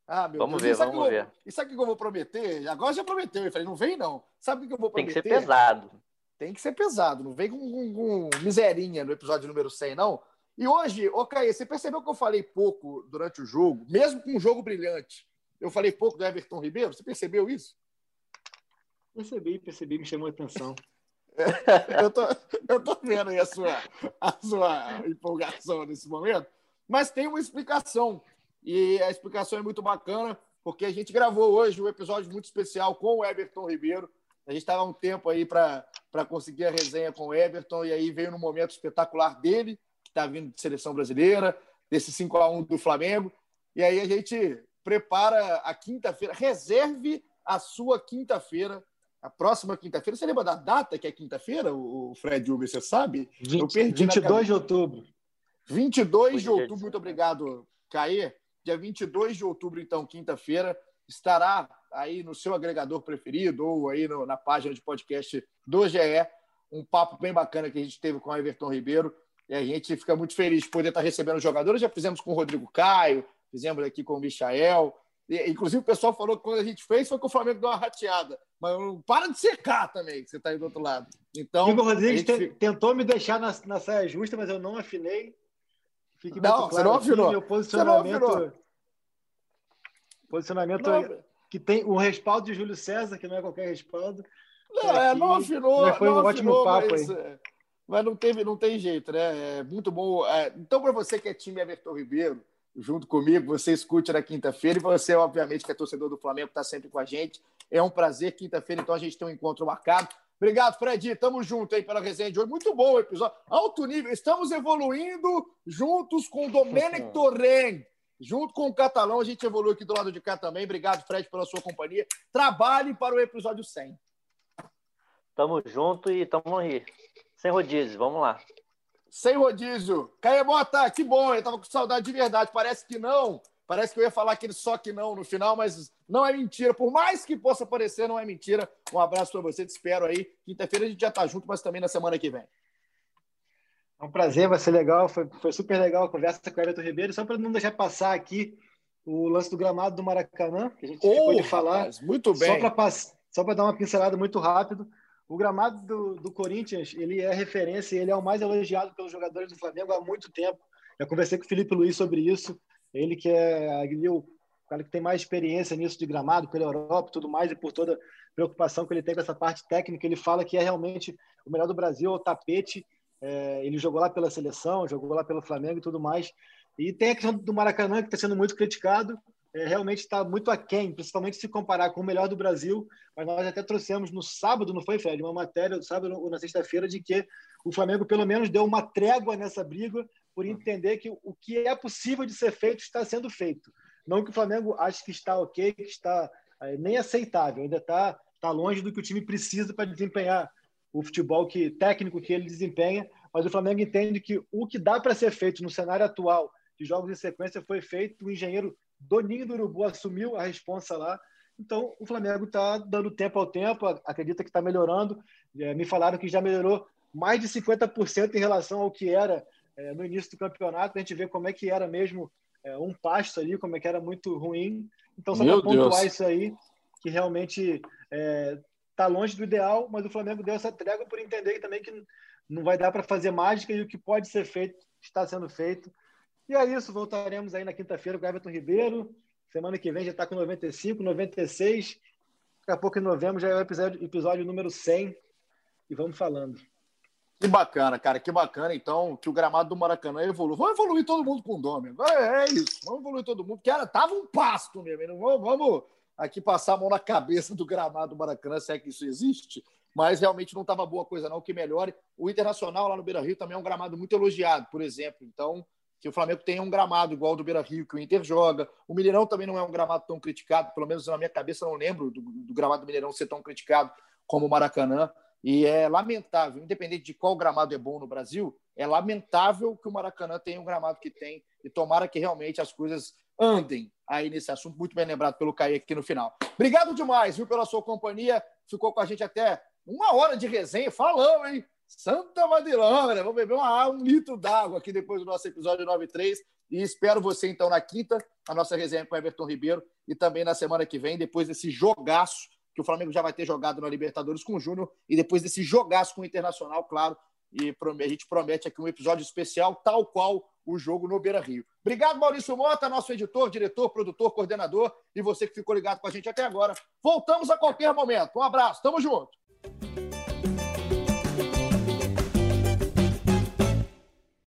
Ah, meu vamos Deus. ver, vamos ver. e sabe o que eu vou prometer? Agora já prometeu. Eu falei, não vem não. Sabe o que eu vou prometer? Tem que ser pesado. Tem que ser pesado. Não vem com, com, com miserinha no episódio número 100, não. E hoje, ô Caê, você percebeu que eu falei pouco durante o jogo, mesmo com um jogo brilhante? Eu falei pouco do Everton Ribeiro? Você percebeu isso? Percebi, percebi, me chamou a atenção. eu, tô, eu tô vendo aí a sua, a sua empolgação nesse momento, mas tem uma explicação. E a explicação é muito bacana, porque a gente gravou hoje um episódio muito especial com o Everton Ribeiro. A gente estava um tempo aí para conseguir a resenha com o Everton, e aí veio no momento espetacular dele, está vindo de seleção brasileira, desse 5 a 1 do Flamengo. E aí a gente prepara a quinta-feira, reserve a sua quinta-feira a próxima quinta-feira. Você lembra da data que é quinta-feira, o Fred Uber, você sabe? 20, Eu perdi 22 de outubro. 22 de outubro, muito obrigado, Caê. Dia 22 de outubro, então, quinta-feira, estará aí no seu agregador preferido ou aí no, na página de podcast do GE. Um papo bem bacana que a gente teve com o Everton Ribeiro. E a gente fica muito feliz de poder estar recebendo jogadores. Já fizemos com o Rodrigo Caio, fizemos aqui com o Michael. E, inclusive, o pessoal falou que quando a gente fez foi que o Flamengo deu uma rateada. Mas para de secar também, que você está aí do outro lado. Então, Igor Rodrigues gente... tentou me deixar na, na saia justa, mas eu não afinei. Fique não, claro você não afinou. Meu posicionamento, posicionamento não. que tem o respaldo de Júlio César, que não é qualquer respaldo. Não, é, não afinou. Mas foi um afinou, ótimo papo mas, aí. É, mas não, teve, não tem jeito, né? É muito bom. É, então, para você que é time Everton Ribeiro, junto comigo, você escute na quinta-feira e você, obviamente, que é torcedor do Flamengo, está sempre com a gente. É um prazer. Quinta-feira, então, a gente tem um encontro marcado. Obrigado, Fred. Tamo junto aí pela resenha de hoje. Muito bom o episódio. Alto nível. Estamos evoluindo juntos com o Domenic Torren. Junto com o Catalão, a gente evolui aqui do lado de cá também. Obrigado, Fred, pela sua companhia. Trabalhe para o episódio 100. Tamo junto e tamo aí. Sem rodízio, vamos lá. Sem rodízio. Caemota, que bom. Eu tava com saudade de verdade. Parece que não, Parece que eu ia falar aquele só que não no final, mas não é mentira. Por mais que possa parecer, não é mentira. Um abraço para você, te espero aí. Quinta-feira a gente já está junto, mas também na semana que vem. É um prazer, vai ser legal. Foi, foi super legal a conversa com o Everton Ribeiro. Só para não deixar passar aqui o lance do gramado do Maracanã, que a gente oh, ficou de falar. Rapaz, muito bem. Só para dar uma pincelada muito rápido. O gramado do, do Corinthians, ele é referência, ele é o mais elogiado pelos jogadores do Flamengo há muito tempo. Eu conversei com o Felipe Luiz sobre isso. Ele que é ali, o cara que tem mais experiência nisso de gramado, pela Europa e tudo mais, e por toda preocupação que ele tem com essa parte técnica, ele fala que é realmente o melhor do Brasil, o tapete. É, ele jogou lá pela seleção, jogou lá pelo Flamengo e tudo mais. E tem a questão do Maracanã, que está sendo muito criticado, é, realmente está muito aquém, principalmente se comparar com o melhor do Brasil. Mas nós até trouxemos no sábado, não foi, Fred? Uma matéria do sábado ou na sexta-feira de que o Flamengo pelo menos deu uma trégua nessa briga por entender que o que é possível de ser feito está sendo feito. Não que o Flamengo ache que está ok, que está é, nem aceitável, ainda está tá longe do que o time precisa para desempenhar o futebol que técnico que ele desempenha, mas o Flamengo entende que o que dá para ser feito no cenário atual de jogos em sequência foi feito, o engenheiro Doninho do Urubu assumiu a responsa lá, então o Flamengo está dando tempo ao tempo, acredita que está melhorando, é, me falaram que já melhorou mais de 50% em relação ao que era é, no início do campeonato, a gente vê como é que era mesmo é, um pasto ali, como é que era muito ruim. Então, só para pontuar Deus. isso aí, que realmente está é, longe do ideal, mas o Flamengo deu essa trégua por entender também que não vai dar para fazer mágica e o que pode ser feito está sendo feito. E é isso, voltaremos aí na quinta-feira com o Everton Ribeiro. Semana que vem já está com 95, 96. Daqui a pouco em novembro já é o episódio, episódio número 100. E vamos falando. Que bacana, cara, que bacana. Então, que o gramado do Maracanã evolua. Vamos evoluir todo mundo com o nome. É, é isso, vamos evoluir todo mundo. Que era, tava um pasto mesmo. Vamos, vamos aqui passar a mão na cabeça do gramado do Maracanã, se é que isso existe. Mas realmente não estava boa coisa, não. Que melhore. O Internacional lá no Beira Rio também é um gramado muito elogiado, por exemplo. Então, que o Flamengo tenha um gramado igual ao do Beira Rio, que o Inter joga. O Mineirão também não é um gramado tão criticado, pelo menos na minha cabeça, não lembro do, do gramado do Mineirão ser tão criticado como o Maracanã. E é lamentável, independente de qual gramado é bom no Brasil, é lamentável que o Maracanã tenha um gramado que tem. E tomara que realmente as coisas andem aí nesse assunto. Muito bem lembrado pelo Caí aqui no final. Obrigado demais, viu, pela sua companhia. Ficou com a gente até uma hora de resenha. Falou, hein? Santa Madilana, vamos beber uma, um litro d'água aqui depois do nosso episódio 93. E espero você, então, na quinta, a nossa resenha com Everton Ribeiro. E também na semana que vem, depois desse jogaço que o Flamengo já vai ter jogado na Libertadores com o Júnior e depois desse jogaço com o Internacional, claro. E a gente promete aqui um episódio especial, tal qual o jogo no Beira Rio. Obrigado, Maurício Mota, nosso editor, diretor, produtor, coordenador e você que ficou ligado com a gente até agora. Voltamos a qualquer momento. Um abraço, tamo junto.